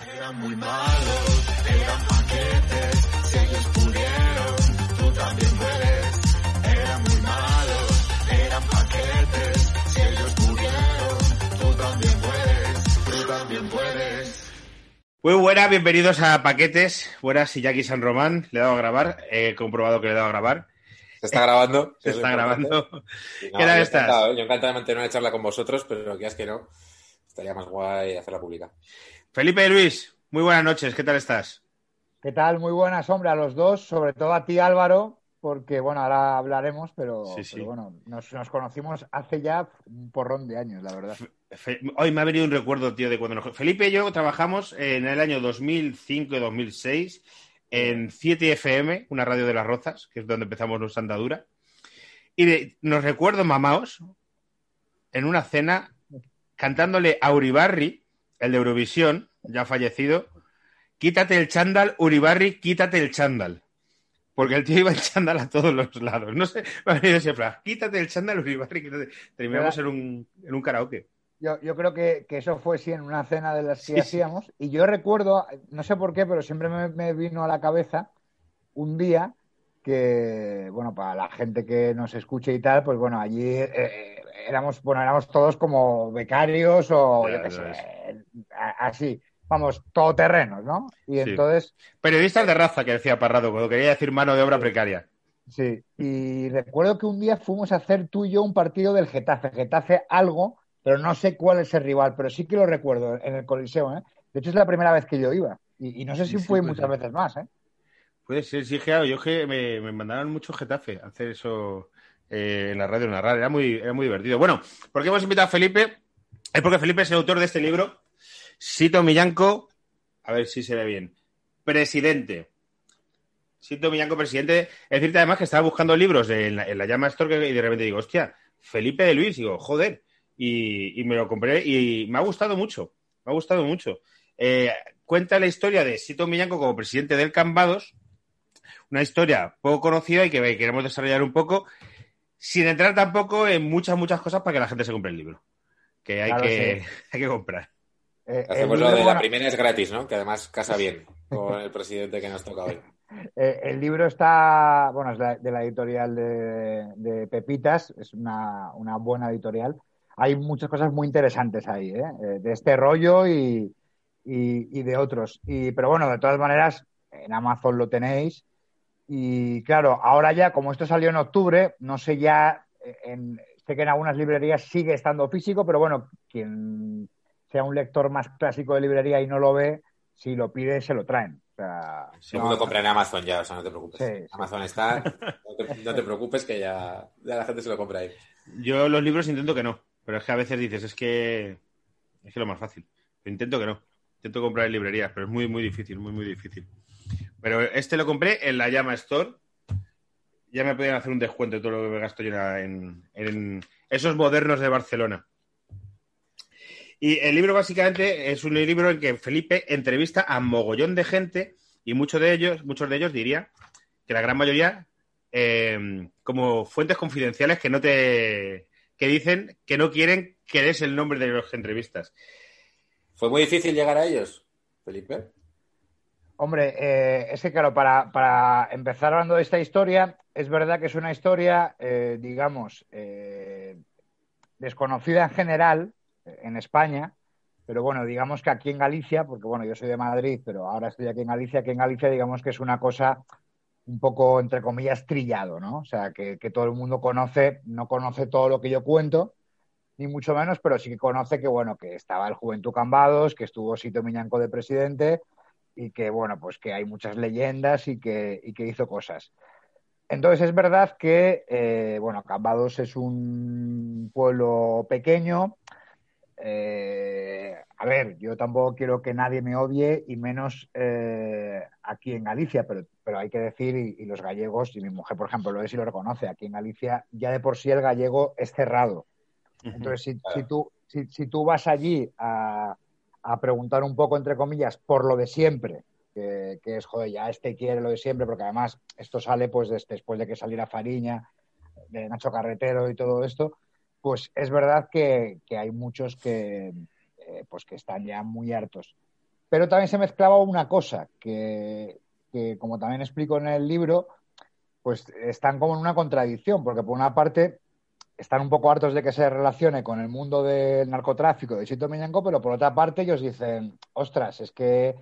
Eran muy malos, eran paquetes, si ellos pudieron, tú también puedes. Eran muy malos, eran paquetes, si ellos pudieron, tú también puedes, tú también puedes. Muy buenas, bienvenidos a Paquetes. Buenas, y Jackie San Román. Le he dado a grabar, he comprobado que le he dado a grabar. Se está grabando. Se es está grabando. Y ¿Qué tal yo estás? encantado, ¿eh? Yo encantado de mantener una charla con vosotros, pero que es que no. Estaría más guay hacerla pública. Felipe Luis, muy buenas noches, ¿qué tal estás? ¿Qué tal? Muy buenas, hombre, a los dos, sobre todo a ti, Álvaro, porque, bueno, ahora hablaremos, pero, Sí, sí. pero bueno, nos, nos conocimos hace ya un porrón de años, la verdad. Fe- Hoy me ha venido un recuerdo, tío, de cuando nos... Felipe y yo trabajamos en el año 2005 y 2006 en 7 FM, una radio de las Rozas, que es donde empezamos nuestra andadura. Y de- nos recuerdo mamaos en una cena cantándole a Uribarri, el de Eurovisión, ya fallecido, quítate el chándal, Uribarri, quítate el chándal. Porque el tío iba en chándal a todos los lados. No sé, me ha venido ese frase. Quítate el chándal, Uribarri, quítate. Terminamos en un, en un karaoke. Yo, yo creo que, que eso fue sí en una cena de las que Sí, sí. hacíamos, y yo recuerdo, no sé por qué, pero siempre me, me vino a la cabeza un día que, bueno, para la gente que nos escuche y tal, pues bueno, allí eh, éramos, bueno, éramos todos como becarios o yo qué sé, así, vamos, todoterrenos, ¿no? Y Sí. entonces, Periodistas de raza, que decía Parrado, cuando quería decir mano de obra precaria. sí, y recuerdo que un día fuimos a hacer tú y yo un partido del Getafe, Getafe algo, pero no sé cuál es el rival, pero sí que lo recuerdo en el Coliseo, ¿eh? De hecho, es la primera vez que yo iba, y, y no sé si Sí, fue muchas veces más, ¿eh? Puede ser, sí, claro. Yo que me, me mandaron mucho Getafe a hacer eso eh, en la radio narrar. Era muy, era muy divertido. Bueno, ¿por qué hemos invitado a Felipe? Es porque Felipe es el autor de este libro, Sito Millanco, a ver si se ve bien, presidente. Sito Millanco, presidente. Es decirte además que estaba buscando libros en la, en la Llama Store y de repente digo, hostia, Felipe de Luis, digo, joder. Y, y me lo compré y me ha gustado mucho. Me ha gustado mucho. Eh, cuenta la historia de Sito Millanco como presidente del Cambados, una historia poco conocida y que queremos desarrollar un poco, sin entrar tampoco en muchas, muchas cosas para que la gente se compre el libro. Que hay, Claro, que, sí. hay que comprar. Eh, Hacemos libro, lo de la bueno, primera es gratis, ¿no? Que además casa bien con el presidente que nos toca hoy. eh, el libro está, bueno, es la- de la editorial de, de Pepitas, es una, una buena editorial. Hay muchas cosas muy interesantes ahí, ¿eh? Eh, de este rollo y, y- y de otros. Y, pero bueno, de todas maneras, en Amazon lo tenéis. Y claro, ahora ya, como esto salió en octubre, no sé ya, en, sé que en algunas librerías sigue estando físico, pero bueno, quien sea un lector más clásico de librería y no lo ve, si lo pide, se lo traen. O sea, el no- compra en Amazon ya, o sea, no te preocupes. Sí, sí. Amazon está, no te, no te preocupes que ya, ya la gente se lo compra ahí. Yo los libros intento que no, pero es que a veces dices, es que es que lo más fácil. Pero intento que no. Intento comprar en librerías, pero es muy, muy difícil, muy, muy difícil. Pero este lo compré en la Llama Store. Ya me podían hacer un descuento de todo lo que me gasto yo en, en esos modernos de Barcelona. Y el libro básicamente es un libro en que Felipe entrevista a mogollón de gente y muchos de ellos, muchos de ellos diría que la gran mayoría eh, como fuentes confidenciales que no te que dicen que no quieren que des el nombre de los entrevistas. ¿Fue muy difícil llegar a ellos, Felipe? Hombre, eh, es que claro, para, para empezar hablando de esta historia, es verdad que es una historia, eh, digamos, eh, desconocida en general en España, pero bueno, digamos que aquí en Galicia, porque bueno, yo soy de Madrid, pero ahora estoy aquí en Galicia, aquí en Galicia digamos que es una cosa un poco, entre comillas, trillado, ¿no? O sea, que, que todo el mundo conoce, no conoce todo lo que yo cuento, ni mucho menos, pero sí que conoce que, bueno, que estaba el Juventud Cambados, que estuvo Sito Miñanco de presidente, y que, bueno, pues que hay muchas leyendas y que, y que hizo cosas. Entonces es verdad que, eh, bueno, Cambados es un pueblo pequeño, eh, a ver, yo tampoco quiero que nadie me odie y menos eh, aquí en Galicia, pero, pero hay que decir, y, y los gallegos, y mi mujer, por ejemplo, lo es y lo reconoce, aquí en Galicia ya de por sí el gallego es cerrado. Entonces, si, si tú, si, si tú vas allí a, a preguntar un poco, entre comillas, por lo de siempre, que, que es, joder, ya este quiere lo de siempre, porque además esto sale pues des- después de que saliera Fariña, de Nacho Carretero y todo esto, pues es verdad que, hay muchos que, eh, pues que están ya muy hartos. Pero también se mezclaba una cosa, que, que como también explico en el libro, pues están como en una contradicción, porque por una parte están un poco hartos de que se relacione con el mundo del narcotráfico de Chito Miñanco, pero por otra parte ellos dicen, ostras, es que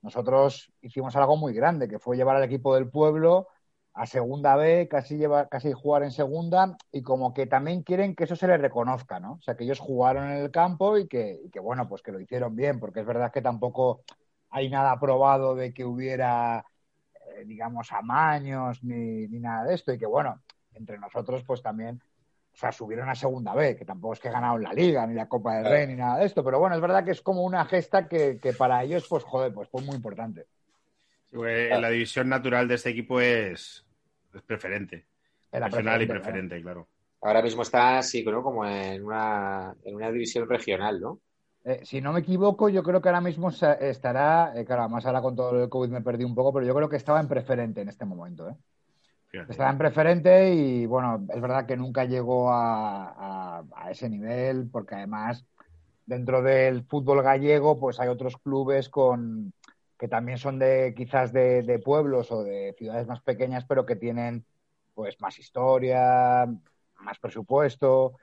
nosotros hicimos algo muy grande, que fue llevar al equipo del pueblo a segunda B, casi llevar, casi jugar en segunda, y como que también quieren que eso se les reconozca, ¿no? O sea, que ellos jugaron en el campo y que, y que bueno, pues que lo hicieron bien, porque es verdad que tampoco hay nada probado de que hubiera, eh, digamos, amaños ni, ni nada de esto, y que bueno, entre nosotros, pues también o sea, subieron a segunda B, que tampoco es que ganaron la Liga, ni la Copa del. Rey, ni nada de esto, pero bueno, es verdad que es como una gesta que, que para ellos, pues joder, pues fue muy importante. Sí, porque La división natural de este equipo es, es preferente. Era Regional y preferente, claro. Ahora mismo está así, ¿no? Como en una, en una división regional, ¿no? Eh, si no me equivoco, yo creo que ahora mismo estará, eh, claro, además ahora con todo el COVID me perdí un poco, pero yo creo que estaba en preferente en este momento, ¿eh? Fíjate. Estaba en preferente y bueno, es verdad que nunca llegó a, a- a ese nivel, porque además dentro del fútbol gallego, pues hay otros clubes con que también son de quizás de, de pueblos o de ciudades más pequeñas, pero que tienen pues más historia, más presupuesto.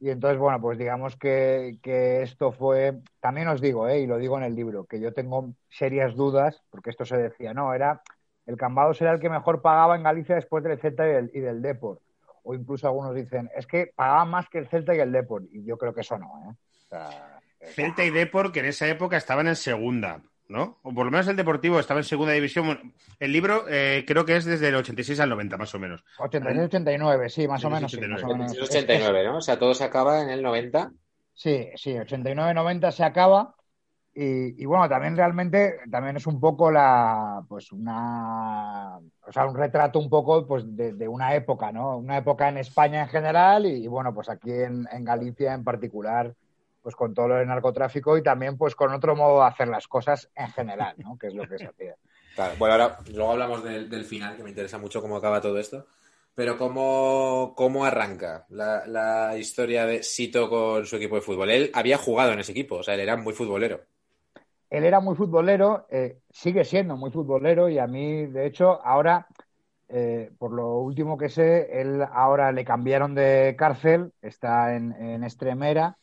Y entonces, bueno, pues digamos que, que esto fue, también os digo, ¿eh? y lo digo en el libro, que yo tengo serias dudas, porque esto se decía, no, era el Cambados era el que mejor pagaba en Galicia después del Celta y del, y del. O incluso algunos dicen, es que pagaban más que el Celta y el Depor. Y yo creo que eso no, ¿eh? Celta y Depor, que en esa época estaban en segunda, ¿no? O por lo menos el Deportivo estaba en segunda división. El libro eh, creo que es desde el 86 al 90, más o menos. 86-89, sí, más o menos. Sí, 86-89. más o menos. Es 89, ¿no? O sea, todo se acaba en el 90. Sí, sí, 89-90 se acaba. Y, y bueno, también realmente también es un poco la, pues una, o sea, un retrato un poco pues de, de una época, ¿no? Una época en España en general y, y bueno, pues aquí en, en Galicia en particular, pues con todo lo del narcotráfico y también pues con otro modo de hacer las cosas en general, ¿no? Que es lo que se hacía. Claro, bueno, ahora luego hablamos del, del final, que me interesa mucho cómo acaba todo esto. Pero cómo, cómo arranca la, la historia de Sito con su equipo de fútbol. Él había jugado en ese equipo, o sea, él era muy futbolero. él era muy futbolero, eh, sigue siendo muy futbolero y a mí, de hecho, ahora, eh, por lo último que sé, él ahora le cambiaron de cárcel, está en, en Extremera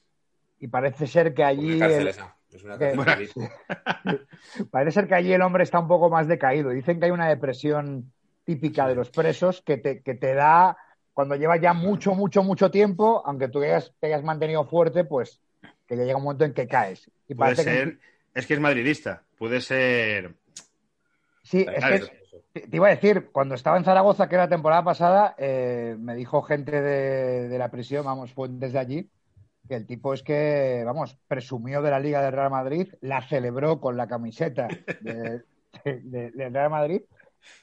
y parece ser que allí Una cárcel el, esa. Es una que- cárcel Bueno. parece ser que allí el hombre está un poco más decaído. Dicen que hay una depresión típica de los presos que te, que te da cuando llevas ya mucho, mucho, mucho tiempo, aunque tú hayas, te hayas mantenido fuerte, pues que ya llega un momento en que caes. Y Puede que- ser, es que es madridista, puede ser. sí, es que es- te iba a decir, cuando estaba en Zaragoza, que era la temporada pasada, eh, me dijo gente de, de la prisión, vamos, fuentes de allí, que el tipo es que, vamos, presumió de la Liga del Real Madrid, la celebró con la camiseta de- de- de- del Real Madrid,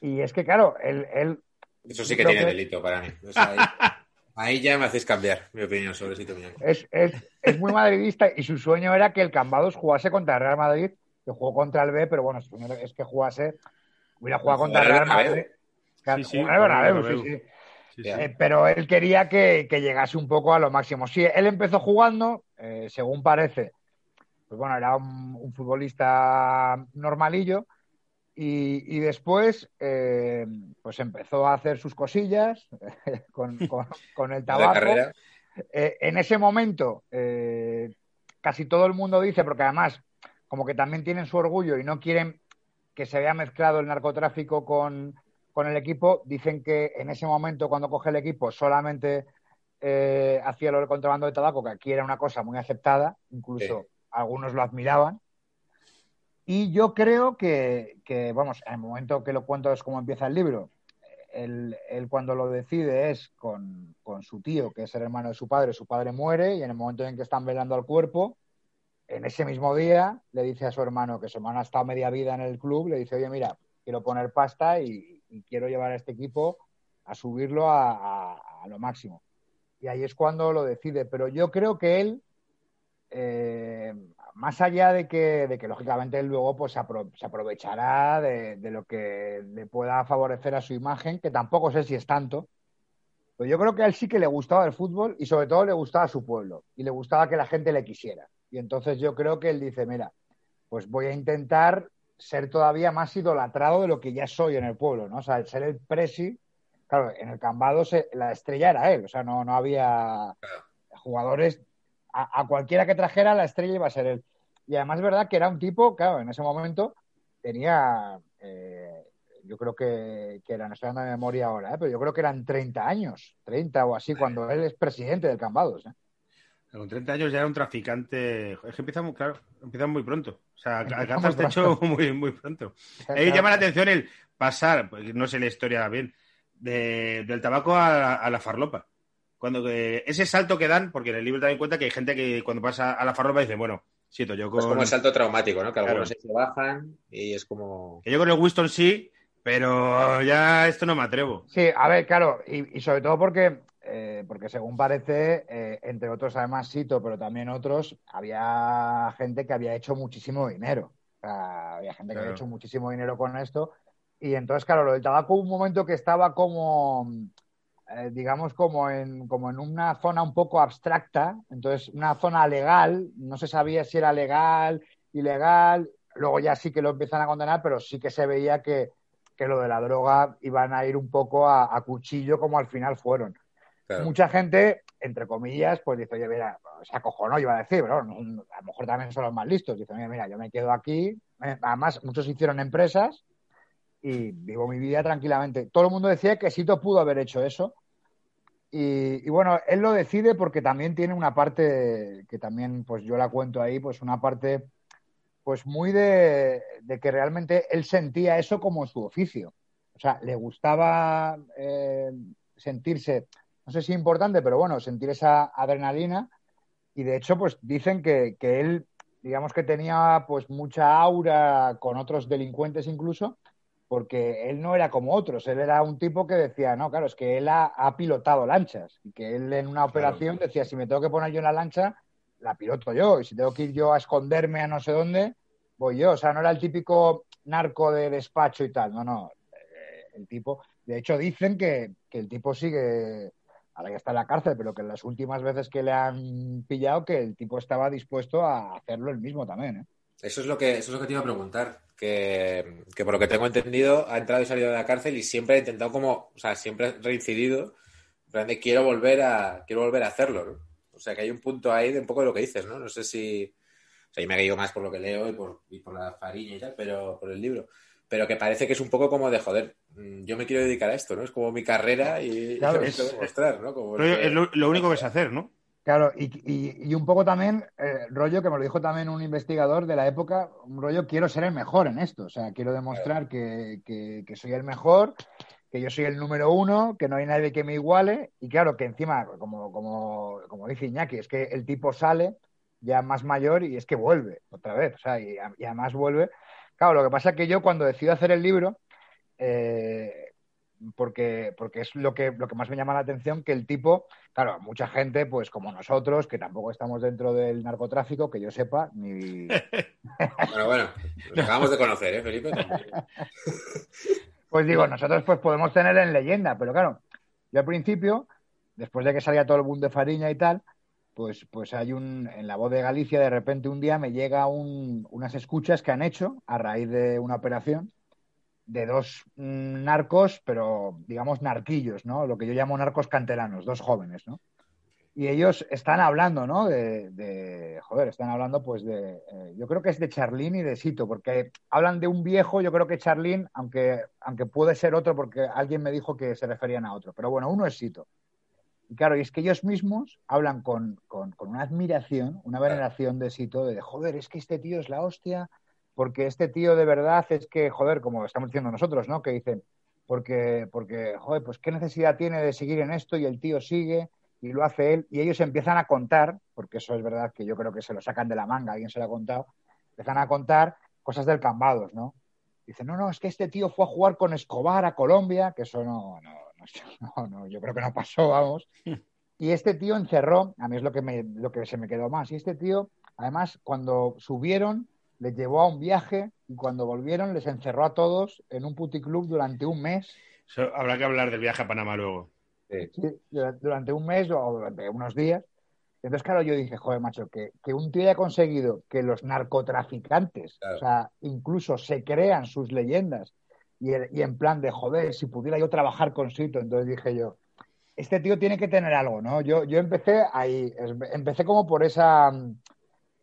y es que, claro, él, él Eso sí que tiene que- delito para mí. O sea, ahí, ahí ya me hacéis cambiar mi opinión sobre Sito Miñanco. es, es, es muy madridista y su sueño era que el Cambados jugase contra el Real Madrid, que jugó contra el B, pero bueno, su sueño es que jugase, hubiera jugado contra el Real. Madrid. Claro, Sí, sí, jugar al Bernabéu, Bernabéu. sí, sí. Sí, sí. Eh, pero él quería que, que llegase un poco a lo máximo. Sí, él empezó jugando, eh, según parece, pues bueno, era un, un futbolista normalillo y, y después eh, pues empezó a hacer sus cosillas con, con- con el La tabaco. carrera. Eh, en ese momento, eh, casi todo el mundo dice, porque además, como que también tienen su orgullo y no quieren que se vea mezclado el narcotráfico con, con el equipo, dicen que en ese momento, cuando coge el equipo, solamente eh, hacía lo del contrabando de tabaco, que aquí era una cosa muy aceptada, incluso Sí. algunos lo admiraban. Y yo creo que, que, vamos, en el momento que lo cuento es como empieza el libro, él, él cuando lo decide es con, con su tío, que es el hermano de su padre, su padre muere y en el momento en que están velando al cuerpo, en ese mismo día le dice a su hermano, que su hermano ha estado media vida en el club, le dice, oye, mira, quiero poner pasta y, y quiero llevar a este equipo a subirlo a, lo máximo. Y ahí es cuando lo decide. Pero yo creo que él, eh, más allá de que, de que lógicamente él luego pues, se aprovechará de, de lo que le pueda favorecer a su imagen, que tampoco sé si es tanto, pero yo creo que a él sí que le gustaba el fútbol y sobre todo le gustaba su pueblo y le gustaba que la gente le quisiera. Y entonces yo creo que él dice, mira, pues voy a intentar ser todavía más idolatrado de lo que ya soy en el pueblo, ¿no? O sea, el ser el presi, claro, en el Cambado se- la estrella era él, o sea, no, no había jugadores, a, a cualquiera que trajera la estrella iba a ser él. Y además es verdad que era un tipo, claro, en ese momento tenía, eh, yo creo que, que era, no estoy dando de memoria ahora, ¿eh? pero yo creo que eran 30 años, 30 o así, cuando él es presidente del Cambados. ¿eh? Con 30 años ya era un traficante. Es que empieza muy, claro, empieza muy pronto. O sea, Empieza alcanza muy este hecho muy, muy pronto. Ahí llama la atención el pasar, pues, no sé la historia bien, de- del tabaco a, la- a la farlopa. Cuando que- ese salto que dan, porque en el libro también cuenta que hay gente que cuando pasa a la farlopa dice, bueno, siento, yo con, Es como el salto traumático, ¿no? Que Claro. algunos se bajan y es como... que yo con el Winston sí, pero ya esto no me atrevo. Sí, a ver, claro, y, y sobre todo porque, eh, porque según parece, eh, entre otros además Sito, pero también otros, había gente que había hecho muchísimo dinero. O sea, había gente que Claro. había hecho muchísimo dinero con esto. Y entonces, claro, lo del tabaco hubo un momento que estaba como, eh, digamos, como en, como en una zona un poco abstracta, entonces una zona legal, no se sabía si era legal, ilegal, luego ya sí que lo empiezan a condenar, pero sí que se veía que, que lo de la droga iban a ir un poco a, a cuchillo como al final fueron. Mucha gente, entre comillas, pues dice, oye, mira, se acojonó, iba a decir, pero a lo mejor también son los más listos. Dice, mira, mira, yo me quedo aquí. Eh, Además, muchos hicieron empresas y vivo mi vida tranquilamente. Todo el mundo decía que Sito pudo haber hecho eso. Y, y bueno, él lo decide porque también tiene una parte que también, pues yo la cuento ahí, pues una parte, pues muy de, de que realmente él sentía eso como su oficio. O sea, le gustaba eh, sentirse, no sé si importante, pero bueno, sentir esa adrenalina. Y de hecho, pues dicen que, que él, digamos que tenía pues mucha aura con otros delincuentes incluso, porque él no era como otros, él era un tipo que decía, no, claro, es que él ha, ha pilotado lanchas y que él en una operación decía, si me tengo que poner yo en la lancha, la piloto yo, y si tengo que ir yo a esconderme a no sé dónde, voy yo, o sea, no era el típico narco de despacho y tal, no, no, eh, el tipo, de hecho dicen que, que el tipo sigue, ahora ya está en la cárcel, pero que en las últimas veces que le han pillado, que el tipo estaba dispuesto a hacerlo él mismo también, ¿eh? Eso es lo que, eso es lo que te iba a preguntar. Que, por lo que tengo entendido, ha entrado y salido de la cárcel y siempre ha intentado como, o sea, siempre ha reincidido, plan de quiero volver a, quiero volver a hacerlo, ¿no? O sea que hay un punto ahí de un poco de lo que dices, ¿no? No sé si. O sea, yo me he caído más por lo que leo y por, y por la farina y tal, pero por el libro. Pero que parece que es un poco como de joder, mm, yo me quiero dedicar a esto, ¿no? Es como mi carrera y, Claro, y lo es- que mostrar, ¿no? Como Pero que- es lo, lo único que sé hacer, ¿no? Claro, y, y- y un poco también, eh, rollo que me lo dijo también un investigador de la época, un rollo quiero ser el mejor en esto, o sea, quiero demostrar que, que- que soy el mejor, que yo soy el número uno, que no hay nadie que me iguale, y claro, que encima, como, como, como dice Iñaki, es que el tipo sale ya más mayor y es que vuelve otra vez, o sea, y, y además vuelve. Claro, lo que pasa es que yo cuando decido hacer el libro, eh, porque, porque es lo que, lo que más me llama la atención, que el tipo, claro, mucha gente, pues como nosotros, que tampoco estamos dentro del narcotráfico, que yo sepa, ni... Bueno, bueno, nos acabamos de conocer, ¿eh, Felipe? Pues digo, nosotros pues podemos tener en leyenda, pero claro, yo al principio, después de que salía todo el boom de Fariña y tal, pues, pues hay un, en la voz de Galicia, de repente un día me llega un- unas escuchas que han hecho a raíz de una operación de dos mm, narcos, pero digamos narquillos, ¿no? Lo que yo llamo narcos canteranos, dos jóvenes, ¿no? Y ellos están hablando, ¿no? De, de- joder, están hablando pues de, eh, yo creo que es de Charlín y de Sito, porque hablan de un viejo, yo creo que Charlín, aunque, aunque puede ser otro, porque alguien me dijo que se referían a otro, pero bueno, uno es Sito. Y claro, y es que ellos mismos hablan con, con, con una admiración, una veneración de Sito, de joder, es que este tío es la hostia, porque este tío de verdad es que, joder, como estamos diciendo nosotros, ¿no? Que dicen, porque, porque, joder, pues qué necesidad tiene de seguir en esto y el tío sigue, y lo hace él, y ellos empiezan a contar, porque eso es verdad que yo creo que se lo sacan de la manga, alguien se lo ha contado, empiezan a contar cosas del Cambados, ¿no? Dicen, no, no, es que este tío fue a jugar con Escobar a Colombia, que eso no, no, no, no, no, yo creo que no pasó, vamos. Y este tío encerró, a mí es lo que, me, lo que se me quedó más, y este tío, además, cuando subieron, les llevó a un viaje y cuando volvieron les encerró a todos en un puticlub durante un mes. Habrá que hablar del viaje a Panamá luego. Sí. Sí, dura- durante un mes o durante unos días. Entonces, claro, yo dije, joder, macho, que, que un tío haya conseguido que los narcotraficantes, Claro. o sea, incluso se crean sus leyendas y, y en plan de, joder, si pudiera yo trabajar con Sito, entonces dije yo, este tío tiene que tener algo, ¿no? Yo, yo empecé ahí, empecé como por esa,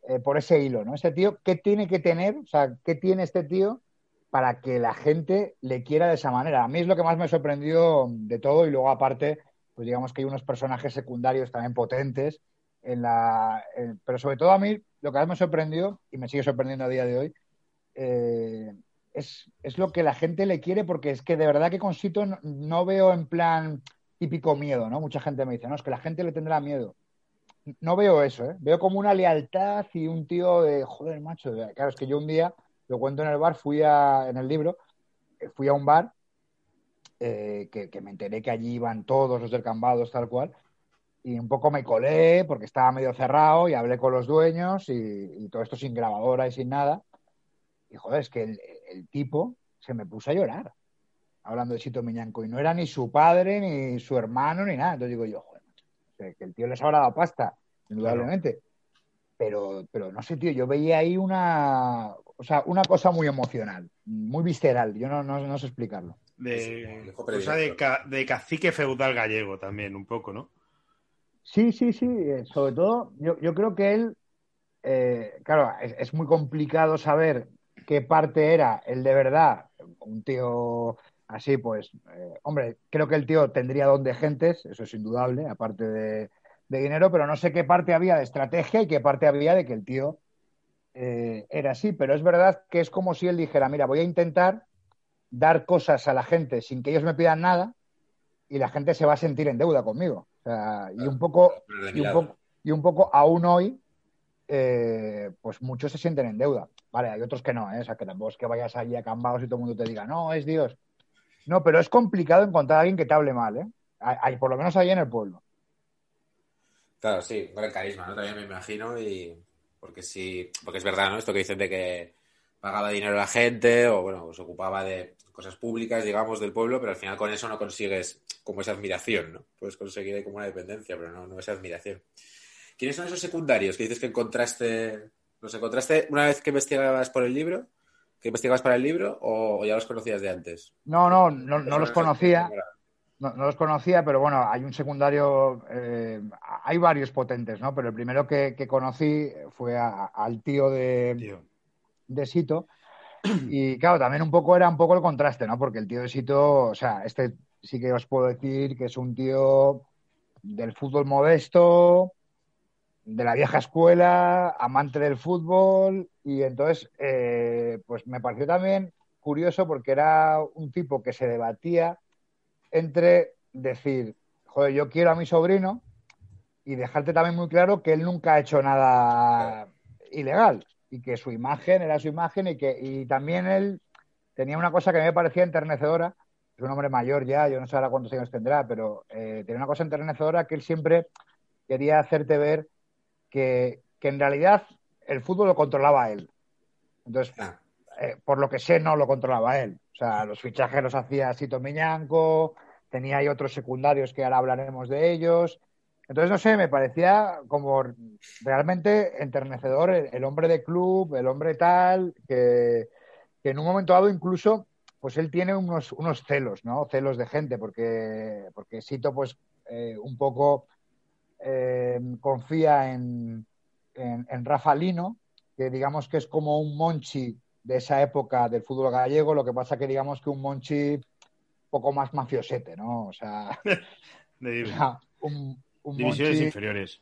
eh, por ese hilo, ¿no? Este tío, ¿qué tiene que tener? O sea, ¿qué tiene este tío para que la gente le quiera de esa manera? A mí es lo que más me sorprendió de todo y luego aparte, pues digamos que hay unos personajes secundarios también potentes en la, pero sobre todo a mí lo que más me sorprendió y me sigue sorprendiendo a día de hoy eh, es, es lo que la gente le quiere porque es que de verdad que con Sito no, veo en plan típico miedo, ¿no? Mucha gente me dice, no, es que la gente le tendrá miedo. No veo eso, ¿eh? Veo como una lealtad y un tío de, joder, macho. Claro, es que yo un día, lo cuento en el bar, fui a, en el libro, eh, fui a un bar eh, que, que me enteré que allí iban todos los del Cambados, tal cual, y un poco me colé porque estaba medio cerrado y hablé con los dueños y, todo esto sin grabadora y sin nada. Y joder, es que el tipo se me puso a llorar hablando de Sito Miñanco y no era ni su padre, ni su hermano, ni nada. Entonces digo yo, joder, macho, que que el tío les habrá dado pasta, indudablemente. Pero, pero no sé, tío, yo veía ahí una, o sea, una cosa muy emocional, muy visceral. Yo no, no, no sé explicarlo. Sí, De, cosa de, predilecto. ca- de cacique feudal gallego también, un poco, ¿no? Sí, sí, sí. eh, Sobre todo, yo, yo creo que él, eh, claro, es, es muy complicado saber qué parte era el de verdad, un tío así, pues, eh, hombre, creo que el tío tendría don de gentes, eso es indudable, aparte de, de dinero, pero no sé qué parte había de estrategia y qué parte había de que el tío eh, era así, pero es verdad que es como si él dijera, mira, voy a intentar dar cosas a la gente sin que ellos me pidan nada y la gente se va a sentir en deuda conmigo. O sea, y un poco, y un poco, y un poco aún hoy, eh, pues muchos se sienten en deuda. Vale, hay otros que no, ¿eh? O sea, que tampoco es que vayas allí a y todo el mundo te diga, no, es Dios. No, pero es complicado encontrar a alguien que te hable mal, ¿eh? Hay, por lo menos ahí en el pueblo. Claro, sí, con el carisma, ¿no? También me imagino y porque sí, porque es verdad, ¿no? Esto que dicen de que pagaba dinero a la gente o bueno, se ocupaba de cosas públicas, digamos, del pueblo, pero al final con eso no consigues como esa admiración, ¿no? Puedes conseguir como una dependencia, pero no, no esa admiración. ¿Quiénes son esos secundarios que dices que encontraste, los encontraste una vez que investigabas por el libro, que investigabas para el libro o, ya los conocías de antes? No, no, no, no los conocía. No, no los conocía, pero bueno, hay un secundario, eh, hay varios potentes, ¿no? Pero el primero que, que conocí fue a- al tío de, Tío. de Sito. Y claro, también un poco era un poco el contraste, ¿no? Porque el tío de Sito, o sea, este sí que os puedo decir que es un tío del fútbol modesto, de la vieja escuela, amante del fútbol. Y entonces, eh, pues me pareció también curioso porque era un tipo que se debatía entre decir, joder, yo quiero a mi sobrino y dejarte también muy claro que él nunca ha hecho nada ilegal y que su imagen era su imagen y que y también él tenía una cosa que me parecía enternecedora. Es un hombre mayor ya, yo no sé ahora cuántos años tendrá, pero eh, tenía una cosa enternecedora que él siempre quería hacerte ver que, que en realidad el fútbol lo controlaba él. Entonces, Ah, eh, por lo que sé, no lo controlaba él. O sea, los fichajes los hacía Sito Miñanco, tenía ahí otros secundarios que ahora hablaremos de ellos. Entonces, no sé, me parecía como realmente enternecedor el, el hombre de club, el hombre tal, que, que en un momento dado incluso, pues él tiene unos, unos celos, ¿no? Celos de gente, porque, porque Sito, pues, eh, un poco eh, confía en, en, en Rafa Lino, que digamos que es como un Monchi de esa época del fútbol gallego, lo que pasa que digamos que un Monchi poco más mafiosete, ¿no? O sea, De o sea, un, un divisiones Monchi, inferiores.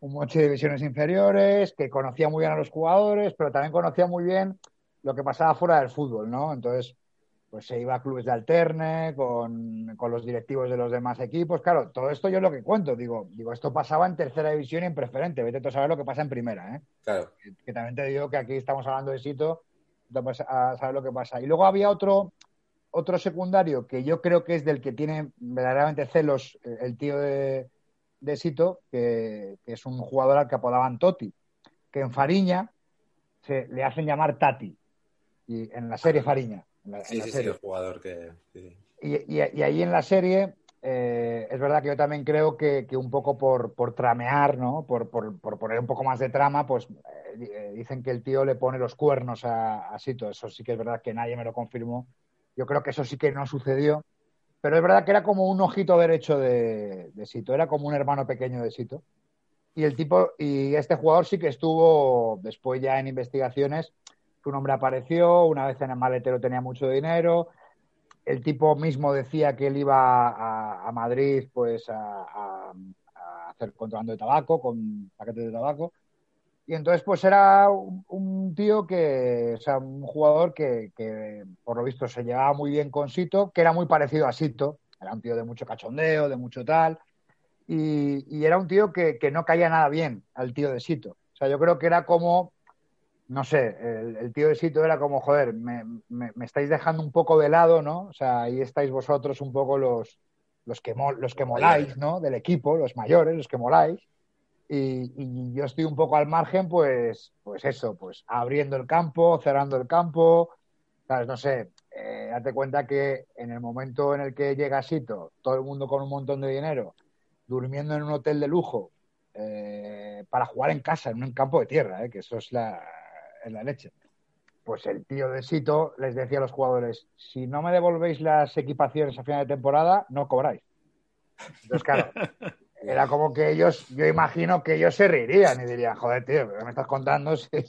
un Monchi de divisiones inferiores, que conocía muy bien a los jugadores, pero también conocía muy bien lo que pasaba fuera del fútbol, ¿no? Entonces, pues se iba a clubes de alterne con, con los directivos de los demás equipos. Claro, todo esto yo es lo que cuento. Digo, digo, esto pasaba en tercera división y en preferente. Vete tú a saber lo que pasa en primera, ¿eh? Claro. que, que también te digo que aquí estamos hablando de Sito, a saber lo que pasa. Y luego había otro, otro secundario que yo creo que es del que tiene verdaderamente celos eh, el tío de, de Sito, que, que es un jugador al que apodaban Toti, que en Fariña se le hacen llamar Tati, y en la serie Fariña. En la- en Sí, la sí, sí, serie. el jugador que. sí, sí. Y, y- y ahí en la serie, eh, es verdad que yo también creo que, que un poco por, por tramear, ¿no? Por, por- por poner un poco más de trama, pues eh, dicen que el tío le pone los cuernos a, a Sito. Eso sí que es verdad que nadie me lo confirmó. Yo creo que eso sí que no sucedió. Pero es verdad que era como un ojito derecho de, de Sito, era como un hermano pequeño de Sito. Y el tipo, y este jugador sí que estuvo después ya en investigaciones, su nombre apareció, una vez en el maletero tenía mucho dinero, el tipo mismo decía que él iba a, Madrid pues a, hacer contrabando de tabaco, con paquetes de tabaco. Y entonces pues era un, un tío que, o sea, un jugador que, que, por lo visto se llevaba muy bien con Sito, que era muy parecido a Sito, era un tío de mucho cachondeo, de mucho tal, y, y era un tío que, que no caía nada bien al tío de Sito. O sea, yo creo que era como, no sé, el, el tío de Sito era como, joder, me, me- me estáis dejando un poco de lado, ¿no? O sea, ahí estáis vosotros un poco los, los, que, mol- los que moláis, ¿no? Del equipo, los mayores, los que moláis. Y, y yo estoy un poco al margen, pues, pues eso, pues abriendo el campo, cerrando el campo, ¿sabes? No sé, eh, date cuenta que en el momento en el que llega Sito, todo el mundo con un montón de dinero, durmiendo en un hotel de lujo, eh, para jugar en casa, en un campo de tierra, eh, que eso es la, es la leche. Pues el tío de Sito les decía a los jugadores, si no me devolvéis las equipaciones a final de temporada, no cobráis. Entonces, claro, era como que ellos, yo imagino que ellos se reirían y dirían, joder, tío, ¿qué me estás contando? Si,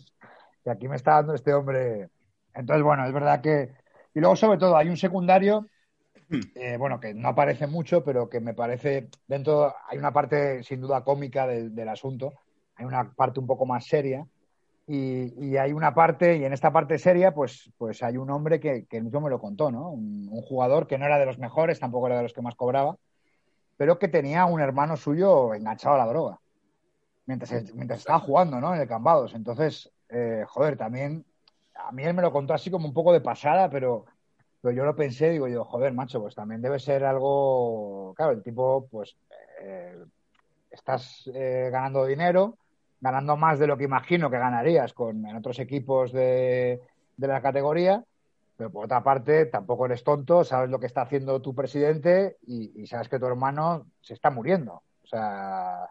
si aquí me está dando este hombre. Entonces, bueno, es verdad que. Y luego, sobre todo, hay un secundario, eh, bueno, que no aparece mucho, pero que me parece. Dentro, hay una parte sin duda cómica del asunto, hay una parte un poco más seria. Y, y hay una parte, y en esta parte seria, pues, pues hay un hombre que, que mismo me lo contó, ¿no? Un, un jugador que no era de los mejores, tampoco era de los que más cobraba, pero que tenía un hermano suyo enganchado a la droga mientras, mientras estaba jugando, ¿no? En el Cambados. Entonces, eh, joder, también a mí él me lo contó así como un poco de pasada, pero, pero yo lo pensé, digo yo, joder, macho, pues también debe ser algo, claro, el tipo, pues, eh, estás eh, ganando dinero, ganando más de lo que imagino que ganarías con, en otros equipos de, de la categoría, pero por otra parte, tampoco eres tonto, sabes lo que está haciendo tu presidente y, y sabes que tu hermano se está muriendo. O sea,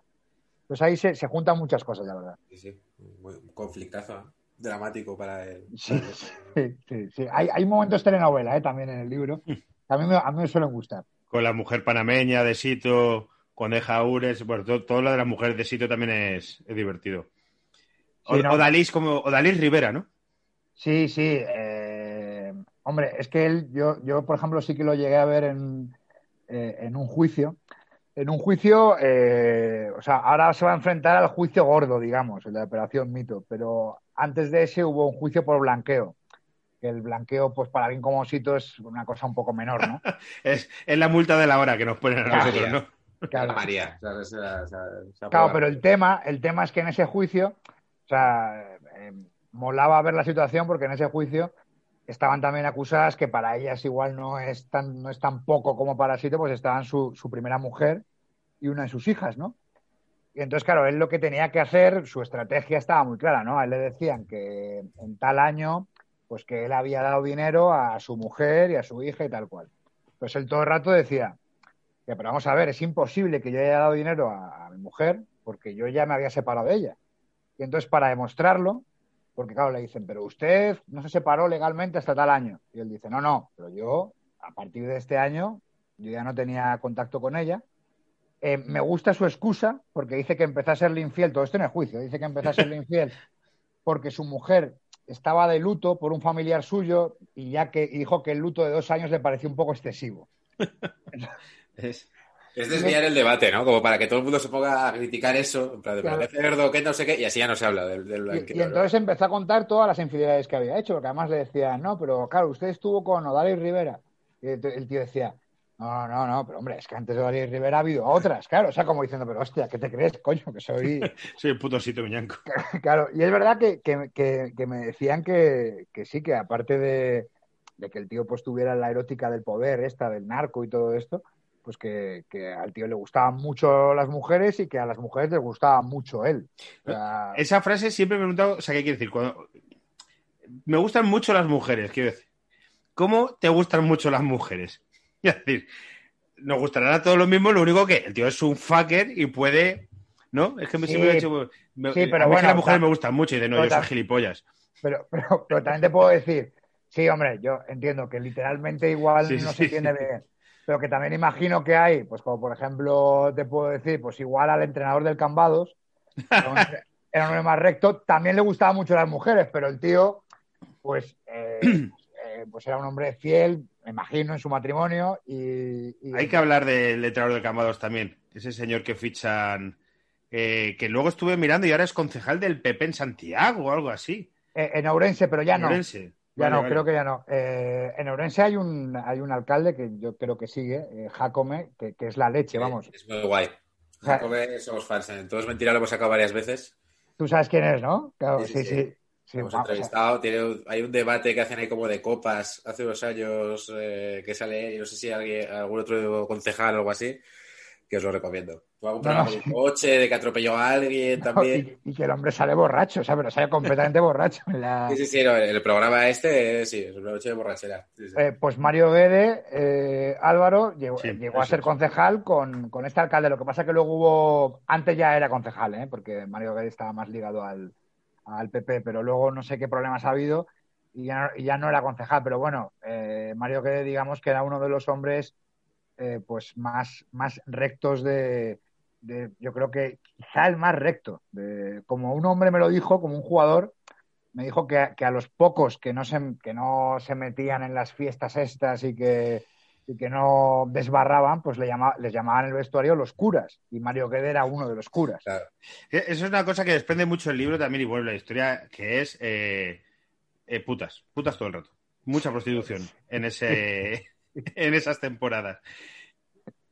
pues ahí se, se juntan muchas cosas, la verdad. Sí, sí. Un conflictazo ¿eh? dramático para él. Sí, sí, sí, sí. Hay, hay momentos telenovela ¿eh? también en el libro. A mí, me, a mí me suelen gustar. Con la mujer panameña de Sito, con Deja Ures, bueno, todo, todo lo de las mujeres de Sito también es, es divertido. O, Sí, ¿no? Odalís como Odalís Rivera, ¿no? Sí, sí. eh, hombre, es que él, yo, yo, por ejemplo, sí que lo llegué a ver en, eh, en un juicio. En un juicio, eh, o sea, ahora se va a enfrentar al juicio gordo, digamos, el de la Operación Mito, pero antes de ese hubo un juicio por blanqueo. Que el blanqueo, pues para alguien como Sito, es una cosa un poco menor, ¿no? Es, es la multa de la hora que nos ponen a nosotros. ¿no? Claro. María. o sea, Claro, pero el tema, el tema es que en ese juicio, o sea, eh, molaba ver la situación porque en ese juicio estaban también acusadas que para ellas igual no es tan, no es tan poco como para Sito, pues estaban su, su primera mujer y una de sus hijas, ¿no? Y entonces, claro, él lo que tenía que hacer, su estrategia estaba muy clara, ¿no? A él le decían que en tal año, pues que él había dado dinero a su mujer y a su hija y tal cual. Pues él todo el rato decía, pero vamos a ver, es imposible que yo haya dado dinero a, a mi mujer porque yo ya me había separado de ella. Y entonces, para demostrarlo, porque claro, le dicen, pero usted no se separó legalmente hasta tal año. Y él dice, no, no, pero yo, a partir de este año, yo ya no tenía contacto con ella. Eh, me gusta su excusa porque dice que empezó a serle infiel, todo esto en el juicio, dice que empezó a serle infiel porque su mujer estaba de luto por un familiar suyo y ya que y dijo que el luto de dos años le pareció un poco excesivo. Es- Es desviar el debate, ¿no? Como para que todo el mundo se ponga a criticar eso, en plan de Claro. cerdo, que no sé qué, y así ya no se habla del, del Y, y entonces empezó a contar todas las infidelidades que había hecho, porque además le decían, no, pero claro, usted estuvo con Odalis Rivera. Y el tío decía, no, no, no, pero hombre, es que antes de Odalis Rivera ha habido otras, claro. O sea, como diciendo, pero hostia, ¿qué te crees, coño? Que soy. Soy el puto sito miñanco. Claro, y es verdad que, que- que- que me decían que, que sí, que aparte de, de que el tío pues tuviera la erótica del poder, esta, del narco y todo esto, pues que, que al tío le gustaban mucho las mujeres y que a las mujeres les gustaba mucho él. O sea, Esa frase siempre me he preguntado, o sea, ¿qué quiere decir? Cuando... Me gustan mucho las mujeres, quiero decir. ¿Cómo te gustan mucho las mujeres? Es decir, nos gustarán a todos lo mismo, lo único que el tío es un fucker y puede... ¿No? Es que me Sí. siempre he hecho... me- Sí, pero a mí que las mujeres me gustan mucho y de no, pero yo soy gilipollas. Pero, pero, pero también te puedo decir, sí, hombre, yo entiendo que literalmente igual Sí, no se entiende bien, pero que también imagino que hay, pues como por ejemplo te puedo decir, pues igual al entrenador del Cambados, era un, hombre más recto, también le gustaban mucho las mujeres, pero el tío, pues, eh, eh, pues era un hombre fiel, me imagino, en su matrimonio y... y- Hay que hablar del entrenador de Cambados también. Ese señor que fichan... eh, que luego estuve mirando y ahora es concejal del PP en Santiago o algo así. eh, en Ourense, pero ya no. Orense. Ya Vale, no, vale. creo que ya no. Eh, en Ourense hay un, hay un alcalde que yo creo que sigue, eh, Jacome, que, que es la leche, vamos. Es muy guay. O sea- Jacobe, somos fans. En Todo es mentira, lo hemos sacado varias veces. Tú sabes quién es, ¿no? Claro, Sí, sí, sí, sí. sí. Hemos va, o sea, entrevistado. Tiene, hay un debate que hacen ahí como de copas hace unos años eh, que sale, y no sé si alguien, algún otro concejal o algo así, que os lo recomiendo. Fue algún No, no, programa de un coche, de que atropelló a alguien también. y, y que el hombre sale borracho, o sea, pero sale completamente borracho. en la- Sí, sí, sí, no, el programa este, eh, sí, es una noche de borrachera. Sí, sí. Eh, pues Mario Guede, eh, Álvaro, llegó, Sí, llegó a ser concejal con, con este alcalde. Lo que pasa que luego hubo, antes ya era concejal, ¿eh? porque Mario Guede estaba más ligado al, al PP, pero luego no sé qué problemas ha habido y ya no, y ya no era concejal. Pero bueno, eh, Mario Guede, digamos que era uno de los hombres eh, pues más, más rectos de, de- yo creo que quizá el más recto. De, como un hombre me lo dijo, como un jugador, me dijo que, a- que a los pocos que no, se, que no se metían en las fiestas estas y que, y que no desbarraban, pues le llama- les llamaban el vestuario los curas. Y Mario Guede era uno de los curas. Claro. Eh, Eso es una cosa que desprende mucho el libro también y vuelve la historia, que es eh, eh, putas, putas todo el rato. Mucha prostitución en ese en esas temporadas.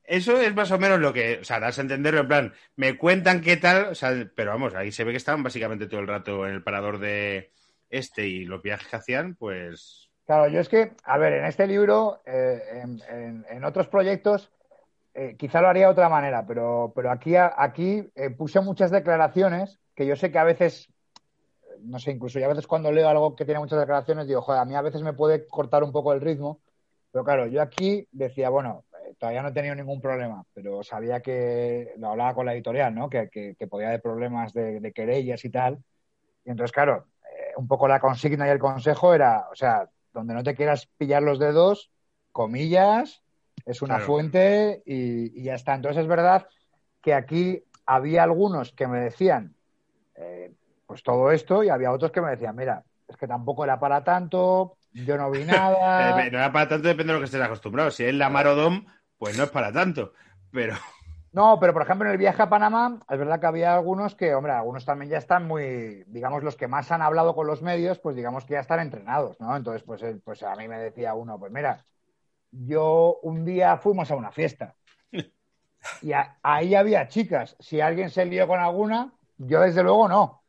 Eso es más o menos lo que, o sea, das a entenderlo en plan, me cuentan qué tal, o sea, pero vamos, ahí se ve que estaban básicamente todo el rato en el parador de este y los viajes que hacían, pues Claro, yo es que, a ver, en este libro, eh, en, otros proyectos, eh, quizá lo haría de otra manera, pero, pero aquí, aquí eh, puse muchas declaraciones que yo sé que a veces, no sé, incluso yo a veces cuando leo algo que tiene muchas declaraciones, digo, joder, a mí a veces me puede cortar un poco el ritmo, pero claro, yo aquí decía, bueno, eh, todavía no he tenido ningún problema, pero sabía que, lo hablaba con la editorial, ¿no? Que, que- que podía haber problemas de, de querellas y tal. Y entonces, claro, eh, un poco la consigna y el consejo era, o sea, donde no te quieras pillar los dedos, comillas, es una Claro. fuente y, y ya está. Entonces es verdad que aquí había algunos que me decían, eh, pues todo esto, y había otros que me decían, mira, es que tampoco era para tanto, yo no vi nada. eh, no era para tanto, depende de lo que estés acostumbrado. Si es la Marodom, pues no es para tanto, pero No, pero por ejemplo en el viaje a Panamá, es verdad que había algunos que, hombre, algunos también ya están muy, digamos, los que más han hablado con los medios, pues digamos que ya están entrenados, ¿no? Entonces, pues, él- pues a mí me decía uno, pues mira, yo un día fuimos a una fiesta y a- ahí había chicas. Si alguien se lió con alguna, yo desde luego no.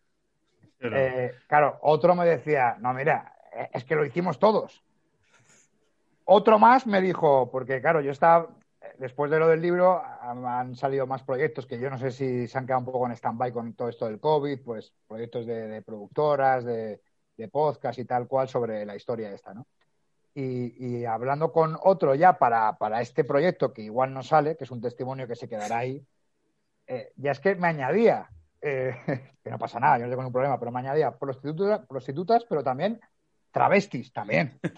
pero- Eh, claro, otro me decía, no, mira, eh, es que lo hicimos todos. Otro más me dijo, porque claro, yo estaba, eh, después de lo del libro, han salido más proyectos que yo no sé si se han quedado un poco en stand-by con todo esto del COVID, pues proyectos de, productoras, de, de podcast y tal cual sobre la historia esta, ¿no? Y, hablando con otro ya para, para este proyecto, que igual no sale, que es un testimonio que se quedará ahí, eh, ya es que me añadía, eh, que no pasa nada, yo no tengo ningún problema, pero me añadía prostituta- prostitutas, pero también travestis, también.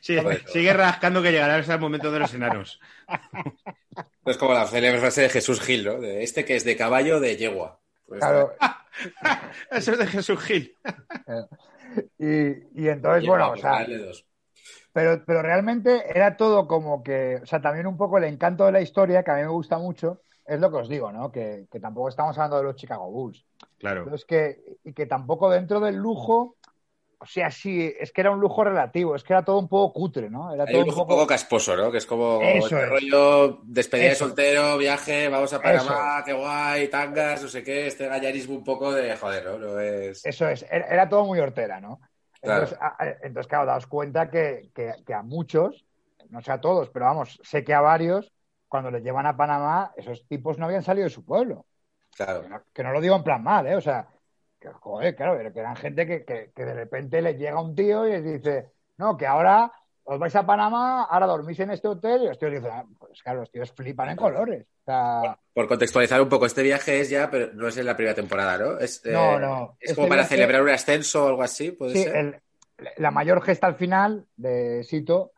Sí, sigue rascando que llegará ese momento de los enanos. Es como la célebre frase de Jesús Gil, ¿no? De este que es de caballo de yegua. Pues, Claro, Eso es de Jesús Gil. y, y entonces, yegua, bueno, o pues, sea, pero, pero realmente era todo como que, o sea, también un poco el encanto de la historia, que a mí me gusta mucho, es lo que os digo, ¿no? Que, que tampoco estamos hablando de los Chicago Bulls. Claro. Entonces que, y que tampoco dentro del lujo, o sea, sí, es que era un lujo relativo, es que era todo un poco cutre, ¿no? Era todo un un lujo un poco... poco casposo, ¿no? Que es como Eso este es. rollo despedida de soltero, viaje, vamos a Panamá, Eso. qué guay, tangas, no sé qué, este gallarismo un poco de joder, ¿no? No es... Eso es, era, era todo muy hortera, ¿no? Claro. Entonces, a- entonces, claro, daos cuenta que, que- que a muchos, no sé a todos, pero vamos, sé que a varios, cuando les llevan a Panamá, esos tipos no habían salido de su pueblo. Claro. Que no, que no lo digo en plan mal, ¿eh? O sea, que, joder, claro, pero que eran gente que, que- que de repente les llega un tío y les dice, no, que ahora os vais a Panamá, ahora dormís en este hotel, y los tíos dicen, ah, pues claro, los tíos flipan en colores. O sea, Por contextualizar un poco, este viaje es ya, pero no es en la primera temporada, ¿no? Es, eh, No, no. Es Este como para viaje- celebrar un ascenso o algo así, puede Sí, ser. el- la mayor gesta al final de Sito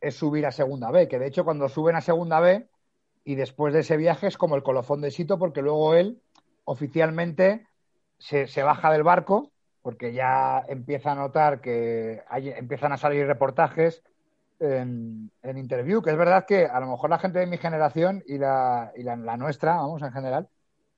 es subir a Segunda B, que de hecho cuando suben a Segunda B y después de ese viaje es como el colofón de Sito porque luego él oficialmente se, se baja del barco porque ya empieza a notar que hay- empiezan a salir reportajes en, en interview, que es verdad que a lo mejor la gente de mi generación y la, y la, la nuestra, vamos, en general,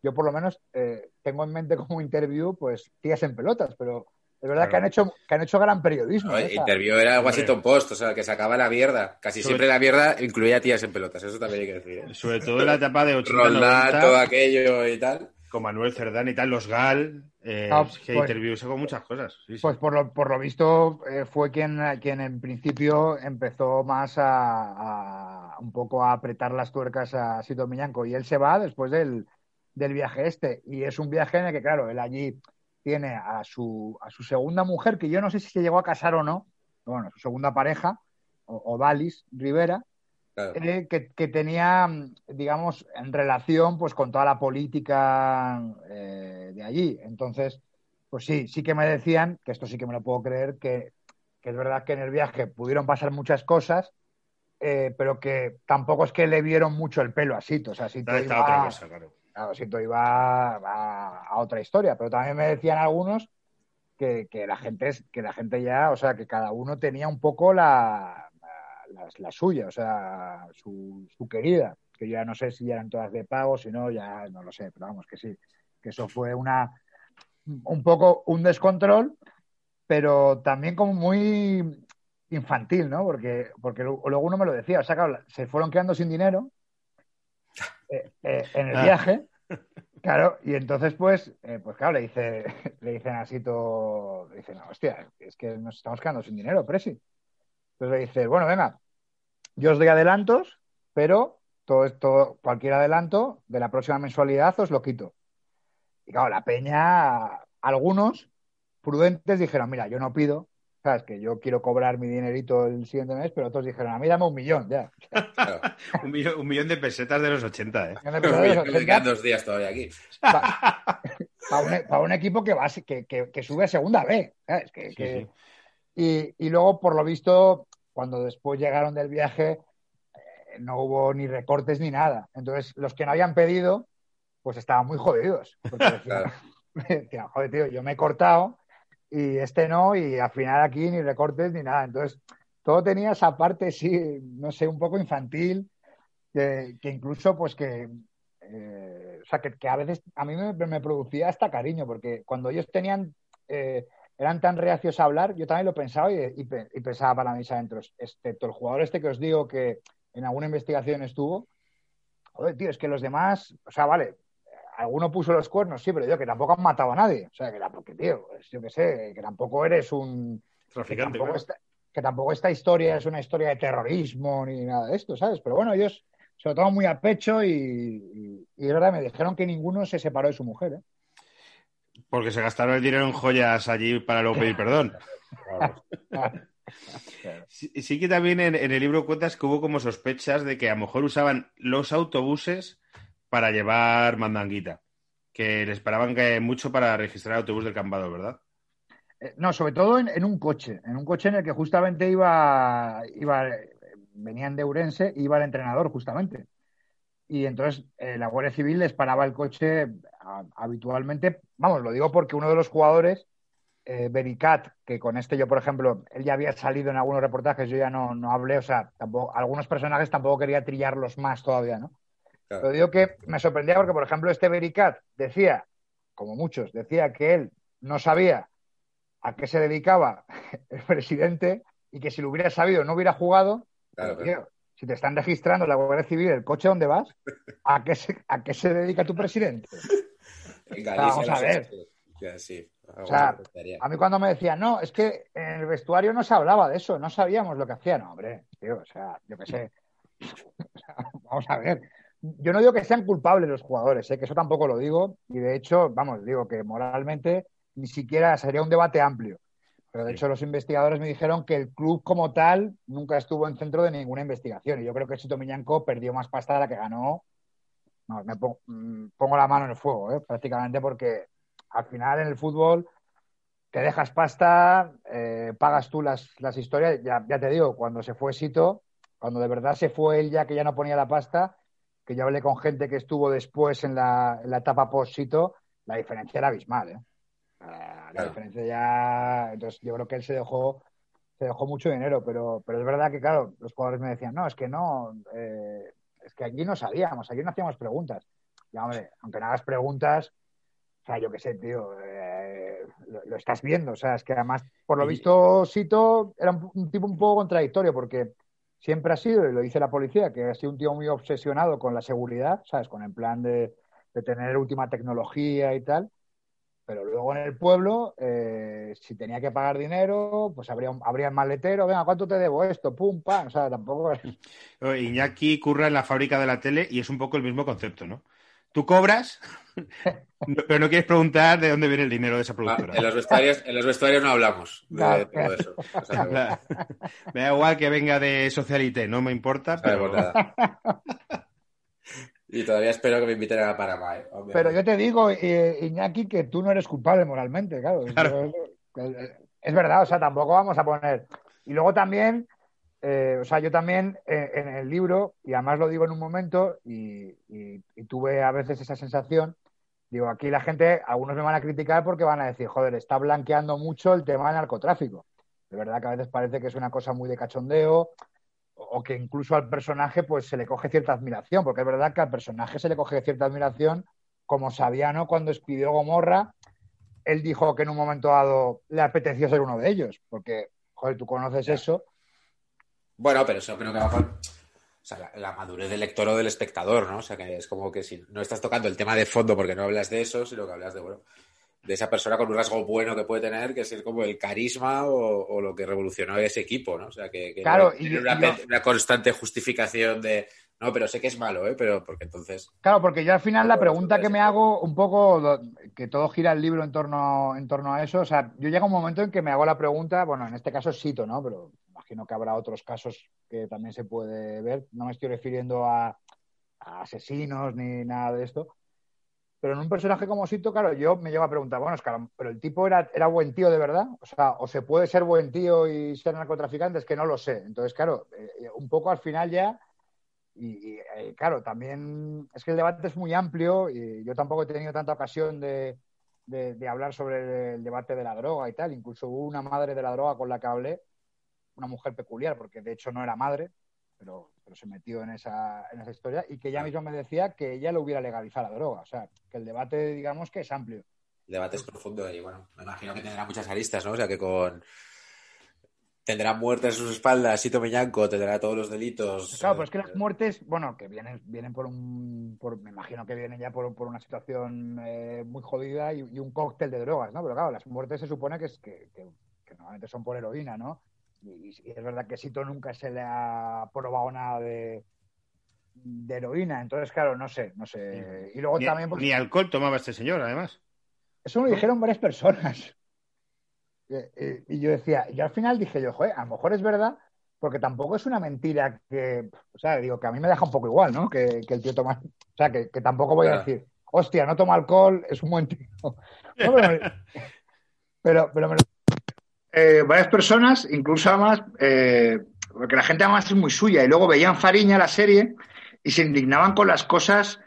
yo por lo menos eh, tengo en mente como interview, pues tías en pelotas, pero es verdad Claro. que han hecho que han hecho gran periodismo. No, ¿eh? Interview era. Washington Post, o sea, que sacaba la mierda. Casi Sobre- siempre la mierda incluía tías en pelotas, eso también hay que decir. ¿eh? Sobre todo en la etapa de Roldán, todo 80-90, aquello y tal. Con Manuel Cerdán y tal, los Gal, eh, Ah, que pues- muchas cosas. Sí, sí. Pues por lo, por lo visto eh, fue quien, quien en principio empezó más a, a un poco a apretar las tuercas a Sito Miñanco y él se va después del, del viaje este y es un viaje en el que claro, él allí tiene a su, a su segunda mujer que yo no sé si se llegó a casar o no, bueno, su segunda pareja, o, o Dalis Rivera, Claro. eh, que, que tenía, digamos, en relación pues con toda la política eh, de allí. Entonces, pues sí, sí que me decían, que esto sí que me lo puedo creer, que, que es verdad que en el viaje pudieron pasar muchas cosas, eh, pero que tampoco es que le vieron mucho el pelo a Sito. O sea, Sito está iba, otra cosa, claro. claro, Sito iba a, a otra historia, pero también me decían algunos que, que la gente que la gente ya, o sea, que cada uno tenía un poco la, la, la- suya, o sea, su, su querida, que yo ya no sé si eran todas de pago, si no, ya no lo sé, pero vamos que sí, que eso fue una un poco un descontrol, pero también como muy infantil, ¿no? Porque, porque lu- luego uno me lo decía, o sea, claro, se fueron quedando sin dinero eh, eh, en el Ah. viaje, claro, y entonces pues, eh, pues claro, le dice, le dicen así todo, le dicen, hostia, es que nos estamos quedando sin dinero, Presi. Entonces le dice, bueno, venga, yo os doy adelantos, pero todo esto, cualquier adelanto de la próxima mensualidad os lo quito. Y claro, la peña, algunos prudentes dijeron, mira, yo no pido, sabes, que yo quiero cobrar mi dinerito el siguiente mes, pero otros dijeron, a mí dame un millón, ya. Claro. Un, millón, un millón de pesetas de los 80, ¿eh? Quedo de los quedan 80 dos días todavía aquí. para un, pa' un equipo que, va, a- que, que- que sube a segunda B. ¿sabes? Que- Sí, que- sí. Y, y luego, por lo visto, cuando después llegaron del viaje, eh, no hubo ni recortes ni nada. Entonces, los que no habían pedido, pues estaban muy jodidos. Decían, Claro. decían, joder, tío, yo me he cortado y este no, y al final aquí ni recortes ni nada. Entonces, todo tenía esa parte, sí, no sé, un poco infantil, que, que incluso, pues que, eh, o sea, que, que a veces a mí me, me producía hasta cariño, porque cuando ellos tenían, eh, eran tan reacios a hablar, yo también lo pensaba y, y pe- y pensaba para mí adentro, excepto el jugador este que os digo que en alguna investigación estuvo, joder, tío, es que los demás, o sea, vale, alguno puso los cuernos, sí, pero yo que tampoco han matado a nadie, o sea, que tampoco, tío, pues, yo qué sé, que tampoco eres un, que Traficante, tampoco, claro. esta, que tampoco esta historia es una historia de terrorismo ni nada de esto, ¿sabes? Pero bueno, ellos se lo toman muy a pecho y, y, verdad, me dijeron que ninguno se separó de su mujer, ¿eh? Porque se gastaron el dinero en joyas allí para luego pedir perdón. Sí, que también en, el libro cuentas que hubo como sospechas de que a lo mejor usaban los autobuses para llevar mandanguita. Que les paraban mucho para registrar el autobús del campado, ¿verdad? Eh, No, sobre todo en, un coche, en un coche en el que justamente iba, iba venían de Urense iba el entrenador justamente. Y entonces eh, la Guardia Civil les paraba el coche a- habitualmente. Vamos, lo digo porque uno de los jugadores eh, Bericat, que con este yo, por ejemplo, él ya había salido en algunos reportajes, yo ya no, no hablé, o sea, tampoco, algunos personajes tampoco quería trillarlos más todavía, ¿no? Claro. Pero digo que me sorprendía porque, por ejemplo, este Bericat decía, como muchos, decía que él no sabía a qué se dedicaba el presidente y que si lo hubiera sabido no hubiera jugado. Claro, Pero, claro. tío, si te están registrando la Guardia Civil el coche donde vas, ¿a qué se, a qué se dedica tu presidente? Vamos a ver. sí. O sea. A mí cuando me decían, no, es que en el vestuario no se hablaba de eso, no sabíamos lo que hacían. No, hombre, tío, o sea, yo qué sé. Vamos a ver. Yo no digo que sean culpables los jugadores, ¿eh? que eso tampoco lo digo. Y de hecho, vamos, digo que moralmente ni siquiera sería un debate amplio. Pero de Sí. hecho los investigadores me dijeron que el club como tal nunca estuvo en centro de ninguna investigación. Y yo creo que Chito Miñanco perdió más pasta de la que ganó. No, me pongo, mm, pongo la mano en el fuego, ¿eh? prácticamente, porque al final en el fútbol te dejas pasta, eh, pagas tú las, las historias. Ya, ya te digo, cuando se fue Sito, cuando de verdad se fue él ya que ya no ponía la pasta, que yo hablé con gente que estuvo después en la, en la etapa post-Sito, la diferencia era abismal. ¿eh? La, la Claro. diferencia ya. Entonces, yo creo que él se dejó, se dejó mucho dinero, pero, pero es verdad que, claro, los jugadores me decían, no, es que no, eh, es que aquí no sabíamos, aquí no hacíamos preguntas. Ya, hombre, aunque no hagas preguntas, o sea, yo qué sé, tío, eh, lo, lo estás viendo. O sea, es que además, por lo Y- visto, Sito era un, un tipo un poco contradictorio porque siempre ha sido, y lo dice la policía, que ha sido un tío muy obsesionado con la seguridad, ¿sabes? Con el plan de, de tener última tecnología y tal. Pero luego en el pueblo, eh, si tenía que pagar dinero, pues habría, un- habría el maletero, venga, ¿cuánto te debo esto? Pum, pam. O sea, tampoco. Iñaki curra en la fábrica de la tele y es un poco el mismo concepto, ¿no? Tú cobras, no- pero no quieres preguntar de dónde viene el dinero de esa Ah, productora. en, los vestuarios, en los vestuarios no hablamos de Claro. todo eso. O sea, no La- Me da igual que venga de Socialité, no me importa, sabemos pero nada. Y todavía espero que me inviten a Panamá. ¿eh? Pero yo te digo, eh, Iñaki, que tú no eres culpable moralmente, claro. Eh, es verdad, o sea, tampoco vamos a poner. Y luego también, eh, o sea, yo también eh, en el libro, y además lo digo en un momento, y, y- y tuve a veces esa sensación, digo, aquí la gente, algunos me van a criticar porque van a decir, joder, está blanqueando mucho el tema del narcotráfico. De verdad que a veces parece que es una cosa muy de cachondeo, o que incluso al personaje pues se le coge cierta admiración, porque es verdad que al personaje se le coge cierta admiración, como Sabiano cuando expidió Gomorra, él dijo que en un momento dado le apeteció ser uno de ellos, porque, joder, tú conoces eso. Bueno, pero eso creo que va con o sea, la, la madurez del lector o del espectador, ¿no? O sea, que es como que si no estás tocando el tema de fondo porque no hablas de eso, sino que hablas de, bueno, de esa persona con un rasgo bueno que puede tener, que es el- como el carisma o, o lo que revolucionó ese equipo, ¿no? O sea, que, que Claro, no y- tiene una, y constante justificación de, no, pero sé que es malo, ¿eh? Pero porque entonces, Claro, porque yo al final la Todo pregunta que me hago un poco, que todo gira el libro en torno, en torno a eso, o sea, yo llega un momento en que me hago la pregunta, bueno, en este caso es Sito, ¿no? Pero imagino que habrá otros casos que también se puede ver, no me estoy refiriendo a, a asesinos ni nada de esto, pero en un personaje como Sito, claro, yo me llevo a preguntar, bueno, lo- pero el tipo era, era buen tío de verdad, o sea, o se puede ser buen tío y ser narcotraficante, es que no lo sé, entonces, claro, eh, un poco al final ya... Y, y, eh, claro, también es que el debate es muy amplio y yo tampoco he tenido tanta ocasión de, de- de hablar sobre el debate de la droga y tal. Incluso hubo una madre de la droga con la que hablé, una mujer peculiar, porque de hecho no era madre, pero, pero se metió en esa, en esa historia y que ella misma me decía que ella lo hubiera legalizado la droga. O sea, que el debate, digamos, que es amplio. el debate es profundo y, bueno, me imagino que tendrá muchas aristas, ¿no? O sea, que con... Tendrá muertes en sus espaldas, Sito Meñanco tendrá todos los delitos. Claro, pero es que eh, las muertes, bueno, que vienen, vienen por un, por, me imagino que vienen ya por, por una situación eh, muy jodida y, y un cóctel de drogas, ¿no? Pero claro, las muertes se supone que, es, que, que- que normalmente son por heroína, ¿no? Y, y es verdad que Sito nunca se le ha probado nada de, de heroína, entonces claro, no sé, no sé. Y luego ni, también, pues, ni alcohol tomaba este señor, además. eso me lo dijeron varias personas. Eh, eh, Y yo decía, y al final dije yo, joder, a lo mejor es verdad, porque tampoco es una mentira que, o sea, digo, que a mí me deja un poco igual, ¿no? Que, que el tío toma, o sea, que, que tampoco voy a decir, hostia, no toma alcohol, es un buen tío. No, pero, pero, pero me lo- Eh, varias personas, incluso además, eh, porque la gente además es muy suya, y luego veían Fariña la serie y se indignaban con las cosas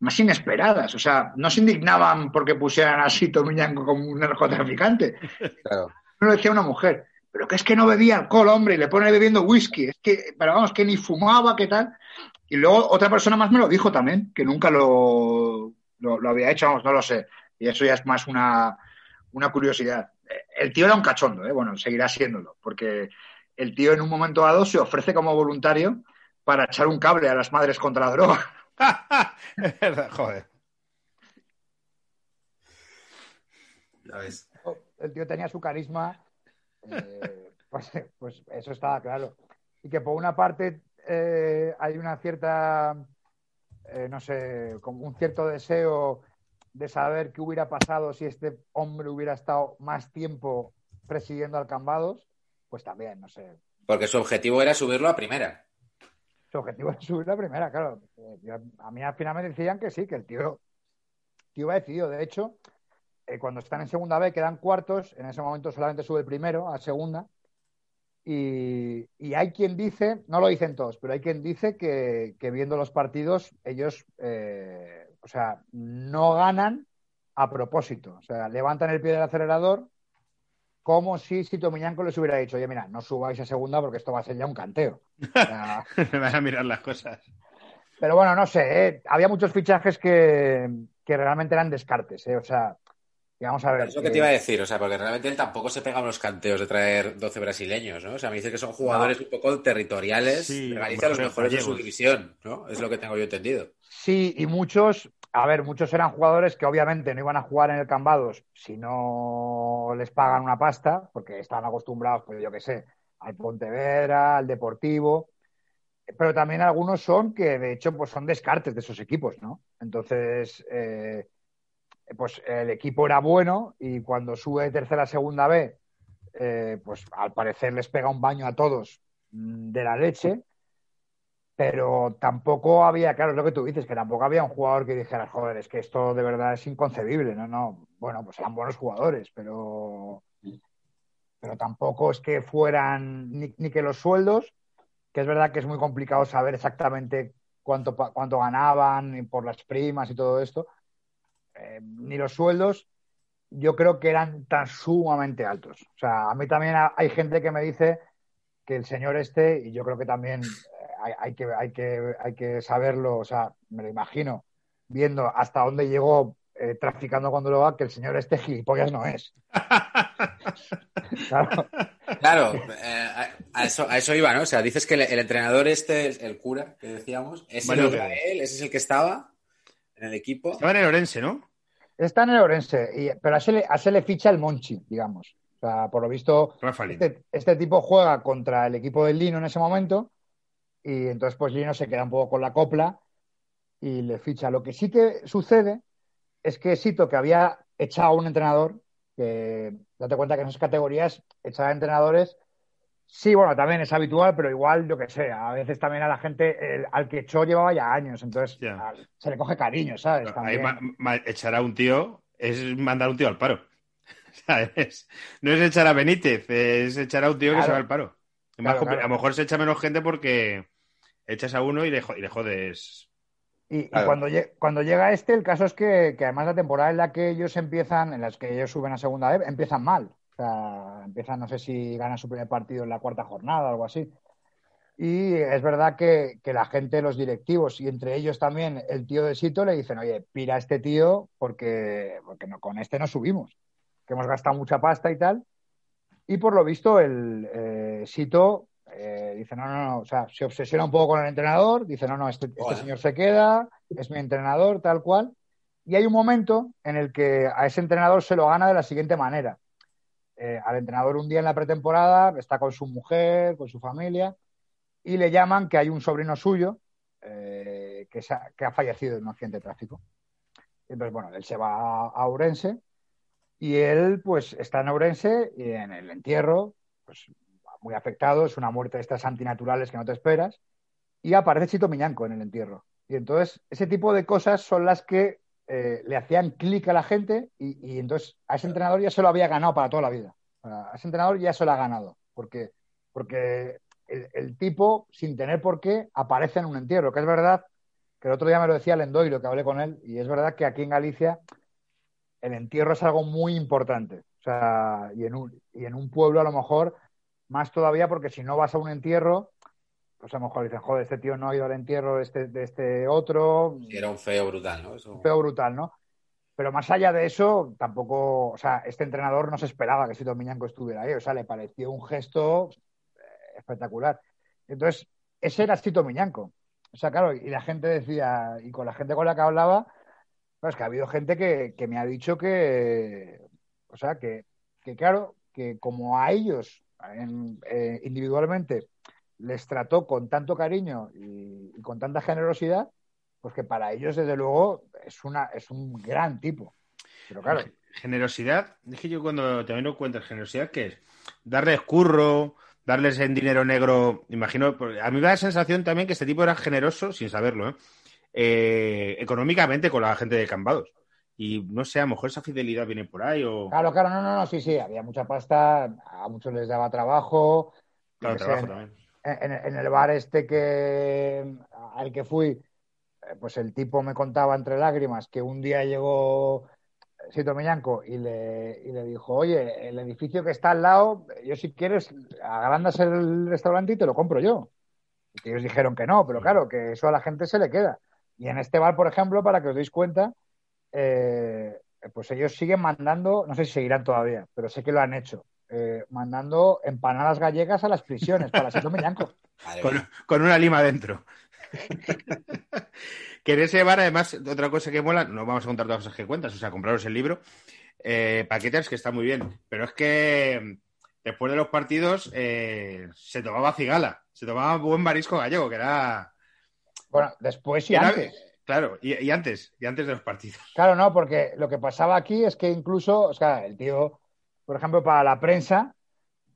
más inesperadas. O sea, no se indignaban porque pusieran a Sito como un narcotraficante. Claro. No lo decía una mujer, pero que es que no bebía alcohol, hombre, y le pone bebiendo whisky. Es que, pero vamos, que ni fumaba, ¿qué tal? Y luego otra persona más me lo dijo también, que nunca lo, lo, lo había hecho, vamos, no lo sé. Y eso ya es más una, una curiosidad. El tío era un cachondo, ¿eh? bueno, seguirá siéndolo, porque el tío en un momento dado se ofrece como voluntario para echar un cable a las madres contra la droga. Es verdad, Joder. Ya ves. el tío tenía su carisma, eh, pues, pues eso estaba claro. Y que por una parte eh, hay una cierta, eh, no sé, como un cierto deseo de saber qué hubiera pasado si este hombre hubiera estado más tiempo presidiendo al Cambados, pues también, no sé. Porque su objetivo era subirlo a primera. Su objetivo es subir la primera, claro. Eh, yo- a mí al final me decían que sí, que el tío, tío va decidido. De hecho, eh, cuando están en segunda B quedan cuartos, en ese momento solamente sube el primero a segunda. Y, y hay quien dice, no lo dicen todos, pero hay quien dice que, que viendo los partidos, ellos, eh, o sea, no ganan a propósito. O sea, levantan el pie del acelerador como si Sito Miñanco les hubiera dicho, oye, mira, no subáis a segunda porque esto va a ser ya un canteo. O sea, van a mirar las cosas. pero bueno, no sé, ¿eh? había muchos fichajes que, que realmente eran descartes, ¿eh? O sea, y vamos a ver. Es lo que eh, te iba a decir, o sea, porque realmente él tampoco se pega unos canteos de traer 12 brasileños, ¿no? O sea, me dice que son jugadores un poco territoriales Sí, los mejores de su división, ¿no? Es lo que tengo yo entendido. Sí, y muchos, a ver, muchos eran jugadores que obviamente no iban a jugar en el Cambados si no les pagan una pasta, porque están acostumbrados, pues yo qué sé, al Pontevedra, al Deportivo. Pero también algunos son que, de hecho, pues son descartes de esos equipos, ¿no? Entonces, eh, pues el equipo era bueno y cuando sube de tercera a segunda B, eh, pues al parecer les pega un baño a todos mm, de la leche. Pero tampoco había, claro, es lo que tú dices, que tampoco había un jugador que dijera, joder, es que esto de verdad es inconcebible, ¿no? No, bueno, pues eran buenos jugadores, pero, pero tampoco es que fueran, ni, ni que los sueldos, que es verdad que es muy complicado saber exactamente cuánto, cuánto ganaban por las primas y todo esto, eh, ni los sueldos, yo creo que eran tan sumamente altos. O sea, a mí también ha- hay gente que me dice que el señor este, y yo creo que también eh, hay, hay que, hay, que, hay que saberlo, o sea, me lo imagino, viendo hasta dónde llegó eh, traficando cuando lo va, que el señor este gilipollas no es. Claro. Claro, eh, a, eso, a eso iba, ¿no? O sea, dices que el, el entrenador este, el cura, que decíamos, ese él, ese es el que estaba en el equipo. Estaba en el Orense, ¿no? Está en el Orense, y- pero a ese, le, a ese le ficha el Monchi, digamos. O sea, por lo visto, este, este tipo juega contra el equipo del Lino en ese momento y entonces pues Lino se queda un poco con la copla y le ficha. Lo que sí que sucede es que Sito, que había echado a un entrenador, que date cuenta que en esas categorías echar a entrenadores, sí, bueno, también es habitual, pero igual, yo que sé, a veces también a la gente, el- al que echó llevaba ya años, entonces se le coge cariño, ¿sabes? Ahí También. ma- ma- echar a un tío es mandar a un tío al paro. ¿Sabes? No es echar a Benítez, es echar a un tío que se va al paro. Claro, claro. A lo mejor se echa menos gente porque echas a uno y le, jo- y le jodes. Y, cuando llega este, el caso es que, que además la temporada en la que ellos empiezan, en las que ellos suben a segunda vez, empiezan mal. O sea, empiezan, no sé si ganan su primer partido en la cuarta jornada o algo así. Y es verdad que, que la gente, los directivos, y entre ellos también el tío de Sito, le dicen, oye, pira a este tío porque, porque no, con este no subimos, que hemos gastado mucha pasta y tal. Y por lo visto, el eh, Sito eh, dice, no, no, no, o sea, se obsesiona un poco con el entrenador, dice, no, no, este, este Joder. señor se queda, es mi entrenador, tal cual. Y hay un momento en el que a ese entrenador se lo gana de la siguiente manera. Eh, al entrenador un día en la pretemporada está con su mujer, con su familia, y le llaman que hay un sobrino suyo eh, que, ha, fallecido en un accidente de tráfico. Entonces, bueno, él se va a, a y él, pues, está en Ourense y en el entierro, pues, muy afectado, es una muerte de estas antinaturales que no te esperas, y aparece Chito Miñanco en el entierro. Y entonces, ese tipo de cosas son las que eh, le hacían clic a la gente y, y entonces a ese entrenador ya se lo había ganado para toda la vida. A ese entrenador ya se lo ha ganado, porque, porque el, tipo, sin tener por qué, aparece en un entierro, que es verdad que el otro día me lo decía Lendoiro, que hablé con él, y es verdad que aquí en Galicia el entierro es algo muy importante. O sea, y en un, y en un pueblo a lo mejor más todavía, porque si no vas a un entierro, pues a lo mejor dicen, joder, este tío no ha ido al entierro de este, de este otro, Sí, era un feo brutal, ¿no? Eso- feo brutal, ¿no? Pero más allá de eso, tampoco, o sea, este entrenador no se esperaba que Sito Miñanco estuviera ahí, o sea, le pareció un gesto eh, espectacular. Entonces, ese era Sito Miñanco. O sea, claro, y la gente decía, y con la gente con la que hablaba, pues que ha habido gente que, que me ha dicho que, o sea, que, que claro, que como a ellos en- eh, individualmente les trató con tanto cariño y, y con tanta generosidad, pues que para ellos, desde luego, es, una, es un gran tipo. Pero claro, Generosidad, es que yo cuando también lo encuentro generosidad, ¿qué es? Darles curro, darles en dinero negro, imagino, a mí me da la sensación también que este tipo era generoso, sin saberlo, ¿eh? Eh, económicamente con la gente de Cambados. Y no sé, a lo mejor esa fidelidad viene por ahí o... claro, claro, no, no, no, sí, sí, había mucha pasta, a muchos les daba trabajo. Claro, trabajo también. En, el bar este que al que fui, eh, pues el tipo me contaba entre lágrimas que un día llegó Sito Miñanco y le, y le dijo, oye, el edificio que está al lado, yo si quieres, agrandas el restaurante y te lo compro yo. Y ellos dijeron que no, pero claro, que eso a la gente se le queda. Y en este bar, por ejemplo, para que os deis cuenta, eh, pues ellos siguen mandando, no sé si seguirán todavía, pero sé que lo han hecho, eh, mandando empanadas gallegas a las prisiones para Miñanco. Madre Con, con una lima dentro. que en ese bar, además, otra cosa que mola, no vamos a contar todas las cosas que cuentas, o sea, compraros el libro, eh, paquetes que está muy bien, pero es que después de los partidos eh, se tomaba cigala, se tomaba buen marisco gallego, que era... Bueno, después y era- antes. Claro, y, y antes, y antes de los partidos. Claro, no, porque lo que pasaba aquí es que incluso, o sea, el tío, por ejemplo, para la prensa,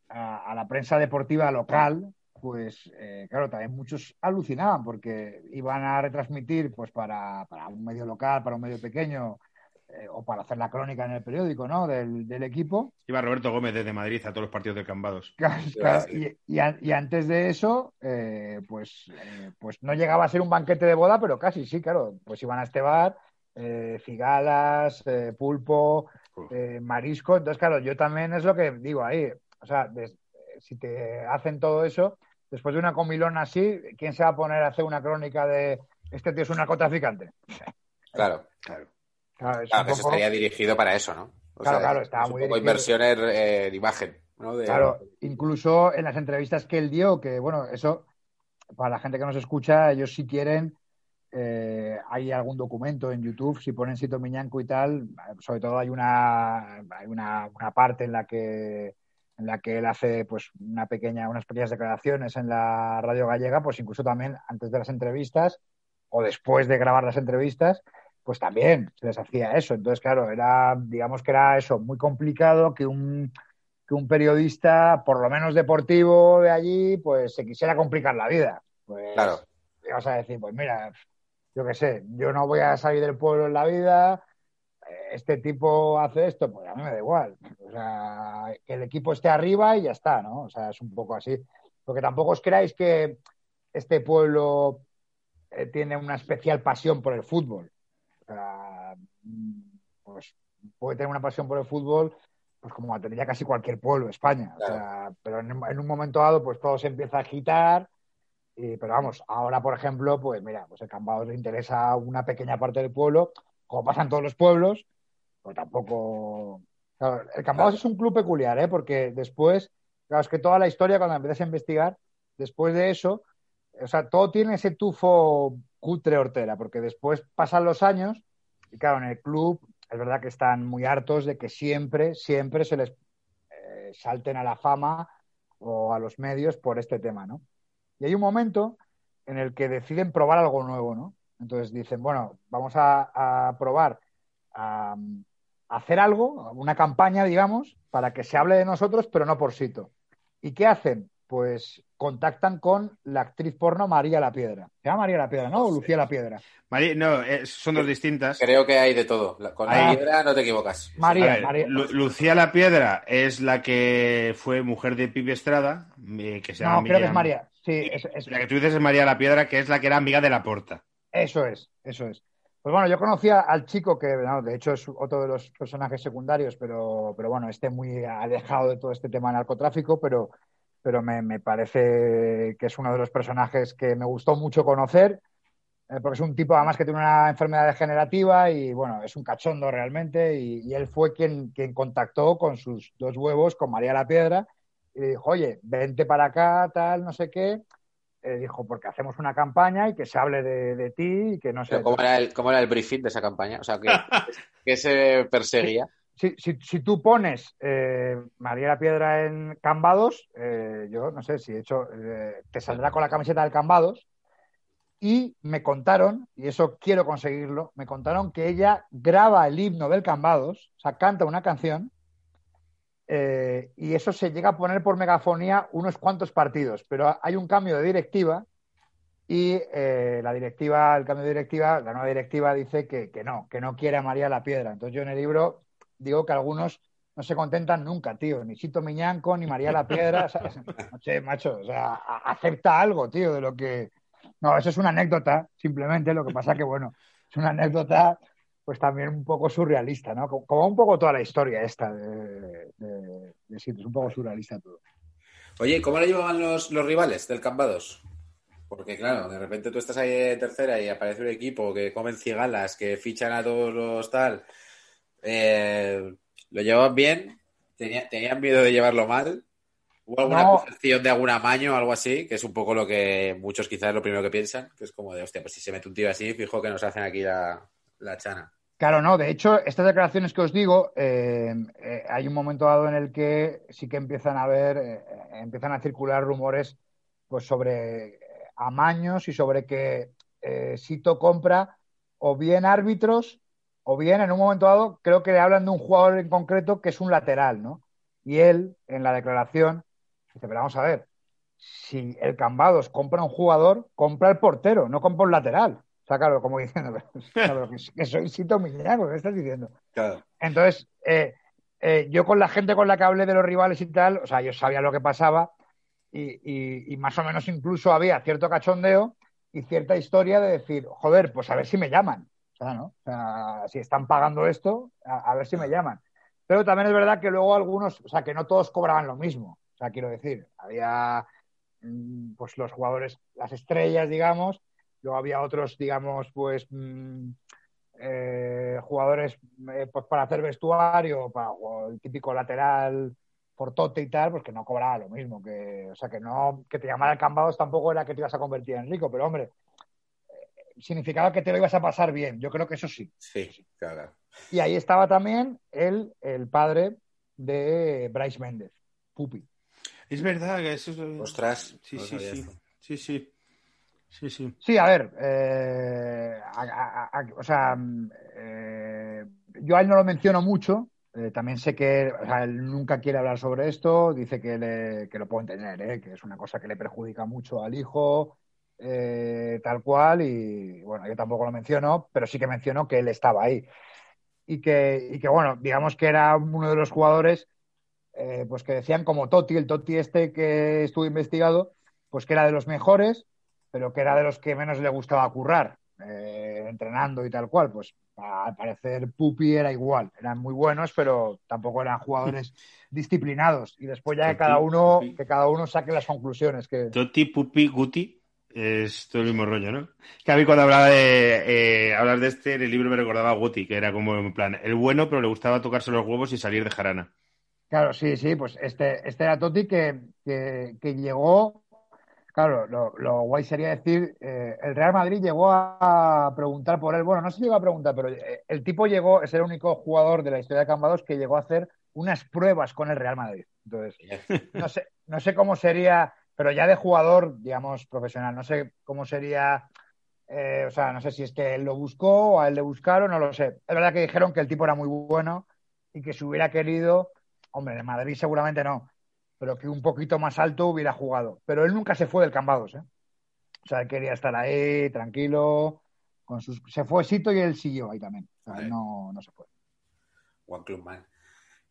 a, a la prensa deportiva local, pues eh, claro, también muchos alucinaban porque iban a retransmitir pues para, para un medio local, para un medio pequeño, eh, o para hacer la crónica en el periódico, ¿no? Del, del equipo. Iba Roberto Gómez desde Madrid a todos los partidos de Cambados. Claro, claro, y, y a- y antes de eso, eh, pues, pues no llegaba a ser un banquete de boda, pero casi sí, claro. Pues iban a este bar, cigalas, pulpo, eh, marisco. Entonces, claro, yo también es lo que digo ahí. O sea, des- si te hacen todo eso, después de una comilona así, ¿quién se va a poner a hacer una crónica de este tío es un narcotraficante? Claro, Claro. Claro, un eso estaría dirigido para eso, ¿no? O Claro, claro, estaba es un muy poco dirigido. inversiones eh, de imagen, ¿no? De- Claro, incluso en las entrevistas que él dio, que bueno, eso para la gente que nos escucha, ellos si quieren, eh, hay algún documento en YouTube, si ponen Sito Miñanco y tal, sobre todo hay una, hay una, una parte en la que en la que él hace pues una pequeña, unas pequeñas declaraciones en la radio gallega, pues incluso también antes de las entrevistas o después de grabar las entrevistas, pues también se les hacía eso. Entonces, claro, era, digamos que era eso, muy complicado que un que un periodista, por lo menos deportivo de allí, pues se quisiera complicar la vida. Pues Claro. vas a decir, pues mira, yo qué sé, yo no voy a salir del pueblo en la vida, eh, este tipo hace esto, pues a mí me da igual. O sea, que el equipo esté arriba y ya está, ¿no? O sea, es un poco así. Porque tampoco os creáis que este pueblo eh, tiene una especial pasión por el fútbol. O sea, mm, pues puede tener una pasión por el fútbol, pues como la tendría casi cualquier pueblo de España. O sea, pero en, en un momento dado, pues todo se empieza a agitar. Y, pero vamos, ahora, por ejemplo, pues mira, pues el Cambados le interesa una pequeña parte del pueblo, como pasa en todos los pueblos, pues tampoco. El Cambados es un club peculiar, ¿eh? Porque después, claro, es que toda la historia, cuando empiezas a investigar, después de eso, o sea, todo tiene ese tufo cutre hortera, porque después pasan los años y claro, en el club es verdad que están muy hartos de que siempre, siempre se les eh, salten a la fama o a los medios por este tema, ¿no? Y hay un momento en el que deciden probar algo nuevo, ¿no? Entonces dicen, bueno, vamos a, a probar a, a hacer algo, una campaña, digamos, para que se hable de nosotros, pero no por sito. ¿Y qué hacen? Pues contactan con la actriz porno María La Piedra. Se llama María La Piedra, ¿no? O Lucía La Piedra. Mari- no, eh, son dos distintas. Creo que hay de todo. Con la Ahí. piedra no te equivocas. María, ver, María. Lu- Lucía La Piedra es la que fue mujer de Pipi Estrada, eh, que se llama No, creo que Miriam- es María. Sí, es, es- La que tú dices es María La Piedra, que es la que era amiga de la Porta. Eso es, eso es. Pues bueno, yo conocía al chico que, no, de hecho, es otro de los personajes secundarios, pero, pero bueno, esté muy alejado de todo este tema de narcotráfico, pero, pero me, me parece que es uno de los personajes que me gustó mucho conocer, eh, porque es un tipo además que tiene una enfermedad degenerativa y bueno, es un cachondo realmente, y, y él fue quien, quien contactó con sus dos huevos, con María la Piedra, y le dijo, oye, vente para acá, tal, no sé qué. Eh, dijo, porque hacemos una campaña y que se hable de, de ti y que no sé. ¿cómo, era el, ¿Cómo era el briefing de esa campaña? O sea, que, que se perseguía. Si, si, si tú pones eh, María la Piedra en Cambados, eh, yo no sé si de hecho eh, te saldrá con la camiseta del Cambados. Y me contaron, y eso quiero conseguirlo, me contaron que ella graba el himno del Cambados, o sea, canta una canción, eh, y eso se llega a poner por megafonía unos cuantos partidos, pero hay un cambio de directiva y eh, la directiva, el cambio de directiva, la nueva directiva dice que, que no, que no quiere a María la Piedra. Entonces yo en el libro digo que algunos no se contentan nunca, tío, ni Chito Miñanco, ni María la Piedra, ¿sabes? Che, macho, o sea, acepta algo, tío, de lo que... No, eso es una anécdota, simplemente, lo que pasa que, bueno, es una anécdota pues también un poco surrealista, ¿no? Como, un poco toda la historia esta de, de, de Sitges, un poco surrealista todo. Oye, ¿y ¿cómo le llevaban los, los rivales del Cambados? Porque claro, de repente tú estás ahí en tercera y aparece un equipo que comen cigalas, que fichan a todos los tal. Eh, ¿Lo llevaban bien? ¿Tenía- ¿Tenían miedo de llevarlo mal? ¿Hubo alguna No. de algún amaño o algo así? Que es un poco lo que muchos quizás es lo primero que piensan, que es como de, hostia, pues si se mete un tío así, fijo que nos hacen aquí la, la chana. Claro, no, de hecho, estas declaraciones que os digo, eh, eh, hay un momento dado en el que sí que empiezan a haber, eh, empiezan a circular rumores pues sobre amaños y sobre que Sito compra o bien árbitros o bien en un momento dado creo que le hablan de un jugador en concreto que es un lateral, ¿no? Y él, en la declaración, dice, pero vamos a ver, si el Cambados compra un jugador, compra el portero, no compra un lateral. Claro, como diciendo, claro, que, soy Sito Miñaco, ¿qué estás diciendo? Claro. Entonces, eh, eh, yo con la gente con la que hablé de los rivales y tal, o sea, yo sabía lo que pasaba y, y- y más o menos incluso había cierto cachondeo y cierta historia de decir, joder, pues a ver si me llaman. O sea, ¿no? O sea, si están pagando esto, a, a ver si me llaman. Pero también es verdad que luego algunos, o sea, que no todos cobraban lo mismo. O sea, quiero decir, había mm, pues los jugadores, las estrellas, digamos, luego había otros, digamos, pues mm, eh, jugadores eh, pues para hacer vestuario, para o el típico lateral fortote y tal, pues que no cobraba lo mismo, que, o sea, que no, que te llamara el Cambados tampoco era que te ibas a convertir en rico, pero hombre, eh, significaba que te lo ibas a pasar bien, yo creo que eso sí. Sí, claro. Y ahí estaba también el, el padre de Bryce Méndez, Pupi. Es verdad que eso es... Ostras, Sí, no sí, sí. Sí, sí. Sí, sí. Sí, a ver, eh, o sea, mm, eh, yo a él no lo menciono mucho, eh, también sé que él nunca quiere hablar sobre esto, dice que, le- que lo puedo entender, eh, que es una cosa que le perjudica mucho al hijo, tal cual, y bueno, yo tampoco lo menciono, pero sí que menciono que él estaba ahí. Y que, y que bueno, digamos que era uno de los jugadores, pues que decían como Totti, el Totti este que estuvo investigado, pues que era de los mejores, pero que era de los que menos le gustaba currar, eh, entrenando y tal cual. Pues al parecer Pupi era igual, eran muy buenos, pero tampoco eran jugadores disciplinados. Y después ya que cada uno, Pupi. que cada uno saque las conclusiones. Que... Totti, Pupi, Guti. Es todo el mismo rollo, ¿no? Que a mí cuando hablaba de eh, hablar de este, en el libro me recordaba a Guti, que era como en plan, el bueno, pero le gustaba tocarse los huevos y salir de jarana. Claro, sí, sí, pues este, este era Totti que, que, que llegó, claro, lo, lo guay sería decir, eh, el Real Madrid llegó a preguntar por él, bueno, no se llegó a preguntar, pero eh, el tipo llegó, es el único jugador de la historia de Cambados que llegó a hacer unas pruebas con el Real Madrid. Entonces, no sé, no sé cómo sería, pero ya de jugador, digamos, profesional, no sé cómo sería, eh, o sea, no sé si es que él lo buscó o a él le buscaron, no lo sé. Es verdad que dijeron que el tipo era muy bueno y que si hubiera querido, hombre, en Madrid seguramente no, pero que un poquito más alto hubiera jugado. Pero él nunca se fue del Cambados, ¿eh? O sea, él quería estar ahí, tranquilo, con sus... Se fue Sito y él siguió ahí también. O sea, él Vale. no, no se fue. One Club Man.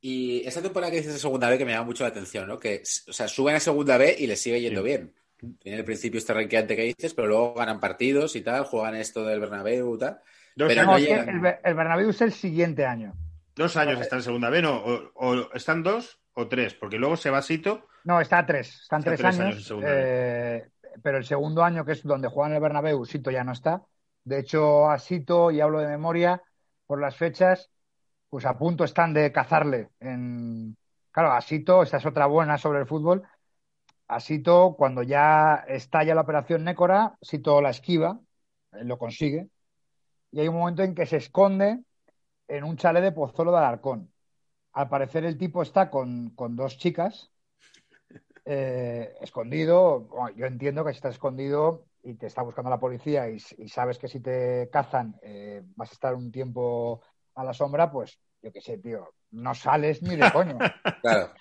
Y esa temporada que dices de segunda B que me llama mucho la atención, ¿no? Que, o sea, suben a segunda B y les sigue yendo Sí. bien. Tiene el principio este renqueante que dices, pero luego ganan partidos y tal, juegan esto del Bernabéu y tal. Dos Pero No, llegan. el, el Bernabéu es el siguiente año. Dos años está en segunda B, ¿no? O, o están dos o tres, porque luego se va Sito. No, está a tres. Están Está tres, tres años eh, pero el segundo año, que es donde juegan el Bernabéu, Sito ya no está. De hecho, a Sito, y hablo de memoria, por las fechas, pues a punto están de cazarle. En... Claro, a Sito, esta es otra buena sobre el fútbol. A Sito, cuando ya estalla la operación Nécora, Sito la esquiva, lo consigue. Y hay un momento en que se esconde en un chalet de Pozuelo de Alarcón. Al parecer el tipo está con, con dos chicas, eh, escondido. Bueno, yo entiendo que si estás escondido y te está buscando la policía y, y sabes que si te cazan eh, vas a estar un tiempo a la sombra, pues yo qué sé, tío, no sales ni de coño. Claro.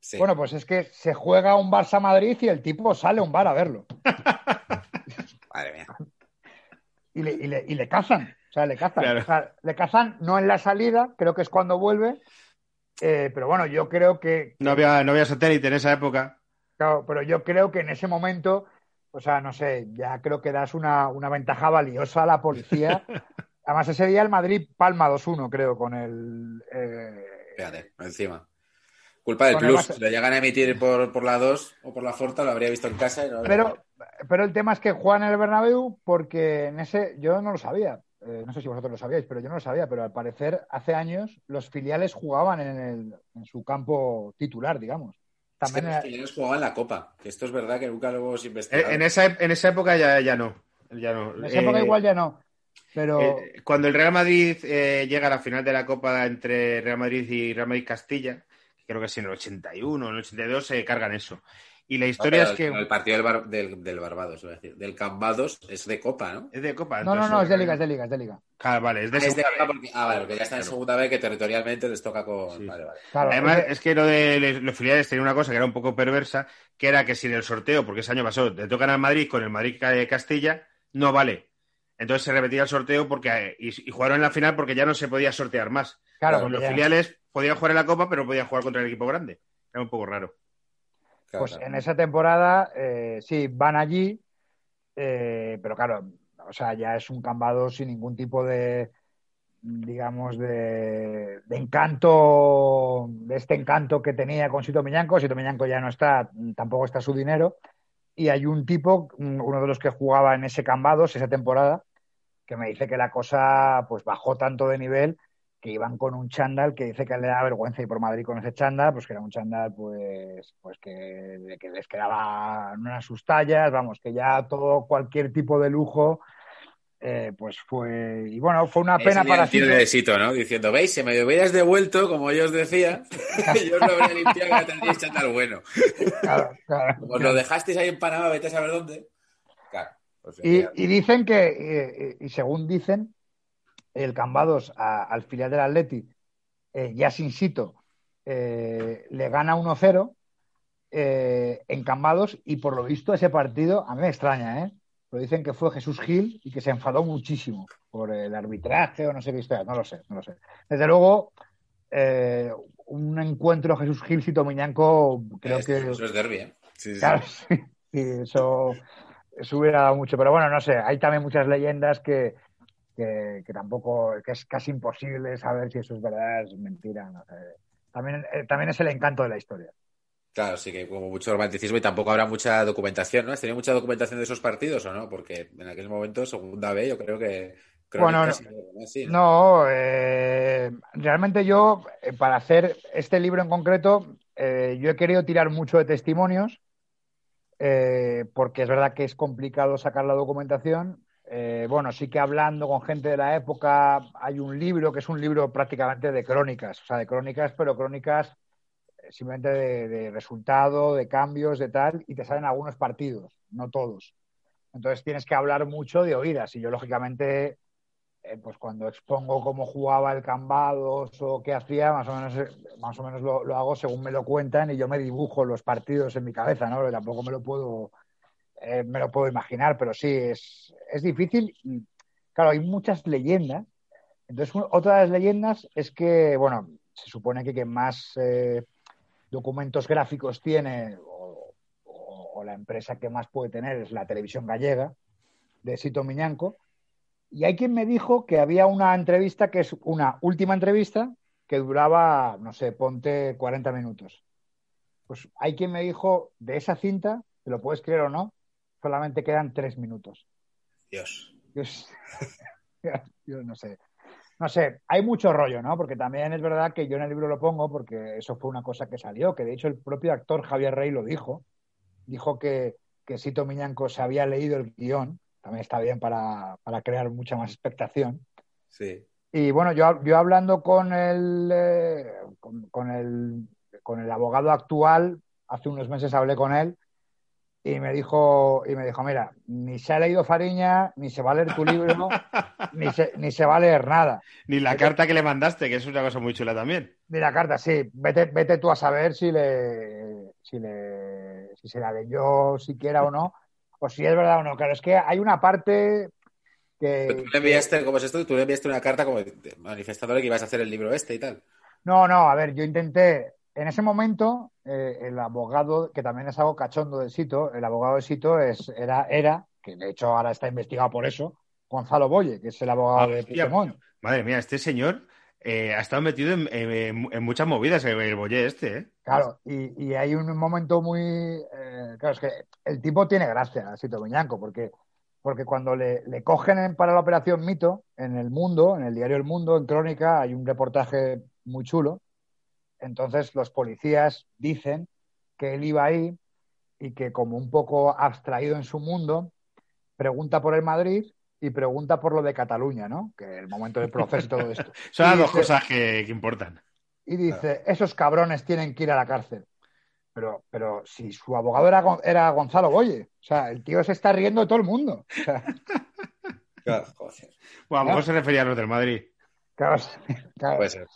Sí. Bueno, pues es que se juega un Barça Madrid y el tipo sale a un bar a verlo. Madre mía. Y le, y le, y le cazan. O sea, le cazan. Claro. O sea, le cazan no en la salida, creo que es cuando vuelve. Eh, pero bueno, yo creo que, No había, no había satélite en esa época. Claro, pero yo creo que en ese momento, o sea, no sé, ya creo que das una, una ventaja valiosa a la policía. Además, ese día el Madrid palma 2-1, creo, con el. eh, Fíjate, encima. Culpa del. Barça. Si lo llegan a emitir por, por la 2 o por la Forta, lo habría visto en casa y no pero, pero el tema es que juegan en el Bernabéu porque en ese. Yo no lo sabía. Eh, no sé si vosotros lo sabíais, pero yo no lo sabía. Pero al parecer, hace años, los filiales jugaban en, el, en su campo titular, digamos. Es que También los era- filiales jugaban la Copa, que esto es verdad que nunca lo hemos En, investigado. en esa, en esa época ya, ya no. Ya no. en esa época Eh, igual ya no. Pero. eh, cuando el Real Madrid eh, llega a la final de la Copa entre Real Madrid y Real Madrid Castilla, creo que es en el 81 o en el 82, se cargan eso. Y la historia es que. el, el partido del, Bar- del, del Barbados, iba a decir. Del Cambados es de Copa, ¿no? Es de Copa. no, no, no, es de eh, liga, es de liga, es de liga. Claro, vale, es de Ah, es de Copa B. porque, ah, vale, porque ya está en segunda B que territorialmente les toca con. Sí. Vale, vale. Claro, Además, es de- es que lo de los filiales tenía una cosa que era un poco perversa, que era que si en el sorteo, porque ese año pasó, le tocan al Madrid con el Madrid Ca- Castilla, no vale. Entonces se repetía el sorteo porque eh, y, y jugaron en la final porque ya no se podía sortear más. claro, Con los ya- filiales podían jugar en la Copa, pero no podían jugar contra el equipo grande. Era un poco raro. Claro, Pues en esa temporada, eh, sí, van allí, eh, pero claro, o sea, ya es un cambado sin ningún tipo de, digamos, de, de encanto, de este encanto que tenía con Sito Miñanco. Sito Miñanco ya no está, tampoco está su dinero. Y hay un tipo, uno de los que jugaba en ese Cambados esa temporada, que me dice que la cosa pues bajó tanto de nivel que iban con un chándal que dice que le da vergüenza ir por Madrid con ese chándal, pues que era un chándal pues, pues que, que les quedaban unas sus tallas, vamos, que ya todo, cualquier tipo de lujo, eh, pues fue, y bueno, fue una pena para Sito. de Sito, ¿no? Diciendo, veis, si me hubieras devuelto, como yo os decía, yo os lo habría limpiado y ya tendríais chándal bueno. Claro, claro. Os lo dejasteis ahí en Panamá, vete a saber dónde. Claro. pues, Y, dicen que, eh, y según dicen, el Cambados a- al filial del Atleti, eh, ya sin Sito, eh, le gana 1-0 eh, en Cambados y por lo visto ese partido, a mí me extraña, ¿eh? Pero dicen que fue Jesús Gil y que se enfadó muchísimo por el arbitraje o no sé qué historia, no lo sé, no lo sé. Desde luego, eh, un encuentro Jesús Gil Sito Miñanco creo que Eso es derbi, ¿eh? Sí, sí. Claro, sí, sí, eso, eso hubiera dado mucho. Pero bueno, no sé, hay también muchas leyendas que, que, que tampoco, que es casi imposible saber si eso es verdad, es mentira. no sé. También, eh, también es el encanto de la historia. Claro, sí que como mucho romanticismo y tampoco habrá mucha documentación, ¿no? ¿Has tenido mucha documentación de esos partidos o no? Porque en aquel momento, segunda B, yo creo que... Bueno, no. ¿no? No, eh, realmente yo, eh, para hacer este libro en concreto, eh, yo he querido tirar mucho de testimonios, eh, porque es verdad que es complicado sacar la documentación. Eh, bueno, sí que hablando con gente de la época, hay un libro que es un libro prácticamente de crónicas, o sea, de crónicas, pero crónicas eh, simplemente de, de resultado, de cambios, de tal, y te salen algunos partidos, no todos. Entonces tienes que hablar mucho de oídas, y yo lógicamente eh, pues cuando expongo cómo jugaba el Cambados o qué hacía, más o menos, eh, más o menos lo, lo hago según me lo cuentan y yo me dibujo los partidos en mi cabeza, ¿no? Porque tampoco me lo puedo, eh, me lo puedo imaginar, pero sí, es, es difícil claro, hay muchas leyendas. Entonces, otra de las leyendas es que, bueno, se supone que quien más eh, documentos gráficos tiene o la empresa que más puede tener es la televisión gallega de Sito Miñanco. Y hay quien me dijo que había una entrevista que es una última entrevista que duraba, no sé, ponte 40 minutos. Pues hay quien me dijo de esa cinta, te lo puedes creer o no, solamente quedan tres minutos. Dios. Es- yo no sé. No sé, hay mucho rollo, ¿no? Porque también es verdad que yo en el libro lo pongo porque eso fue una cosa que salió, que de hecho el propio actor Javier Rey lo dijo. Dijo que, que Sito Miñanco se había leído el guion, también está bien para, para crear mucha más expectación. Sí. Y bueno, yo, yo hablando con el, eh, con, con el, con el abogado actual, hace unos meses hablé con él y me dijo, y me dijo, mira, ni se ha leído Fariña, ni se va a leer tu libro, ni se, ni se va a leer nada. Ni la carta que le mandaste, que es una cosa muy chula también. Ni la carta, sí, vete, vete tú a saber si le, si le, si se la leyó siquiera o no, o si es verdad o no. Claro, es que hay una parte que... Pero tú le enviaste, ¿cómo es esto? Tú le enviaste una carta como manifestándole que ibas a hacer el libro este y tal. No, no, a ver, yo intenté, en ese momento, eh, el abogado, que también es algo cachondo de Sito, el abogado de Sito es, era, era, que de hecho ahora está investigado por eso, Gonzalo Boye, que es el abogado de Hostia, Puigdemont. Madre mía, este señor eh, ha estado metido en, en- en muchas movidas, el, el este, ¿eh? Claro, y, y hay un momento muy... eh, claro, es que el tipo tiene gracia, Sito Miñanco, porque, porque cuando le, le cogen en- para la operación Mito, en El Mundo, en el diario El Mundo, en Crónica, hay un reportaje muy chulo. Entonces los policías dicen que él iba ahí y que como un poco abstraído en su mundo, pregunta por el Madrid y pregunta por lo de Cataluña, ¿no? Que el momento del proceso y todo esto. Son las Y dos dice- cosas que, que importan. y dice, esos cabrones tienen que ir a la cárcel. Pero, pero si su abogado era, era Gonzalo Boye, o sea, el tío se está riendo de todo el mundo. O sea, Claro, joder. Bueno, a lo mejor se refería a los del Madrid. claro, claro. Puede ser.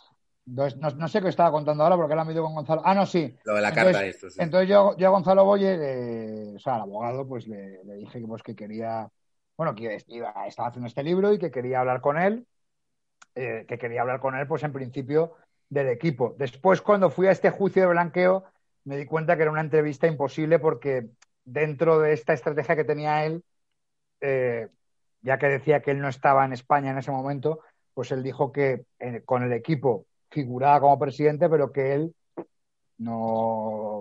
Entonces, no, no sé qué estaba contando ahora porque ha metido con Gonzalo. Ah, no, sí. Lo de la Entonces- carta esto. sí. Entonces yo, yo a Gonzalo Boye, le- o sea, al abogado, pues le, le dije que, pues, que quería, bueno, que iba, estaba haciendo este libro y que quería hablar con él, eh, que quería hablar con él, pues en principio, del equipo. Después, cuando fui a este juicio de blanqueo, me di cuenta que era una entrevista imposible porque dentro de esta estrategia que tenía él, eh, ya que decía que él no estaba en España en ese momento, pues él dijo que eh, con el equipo figuraba como presidente, pero que él no,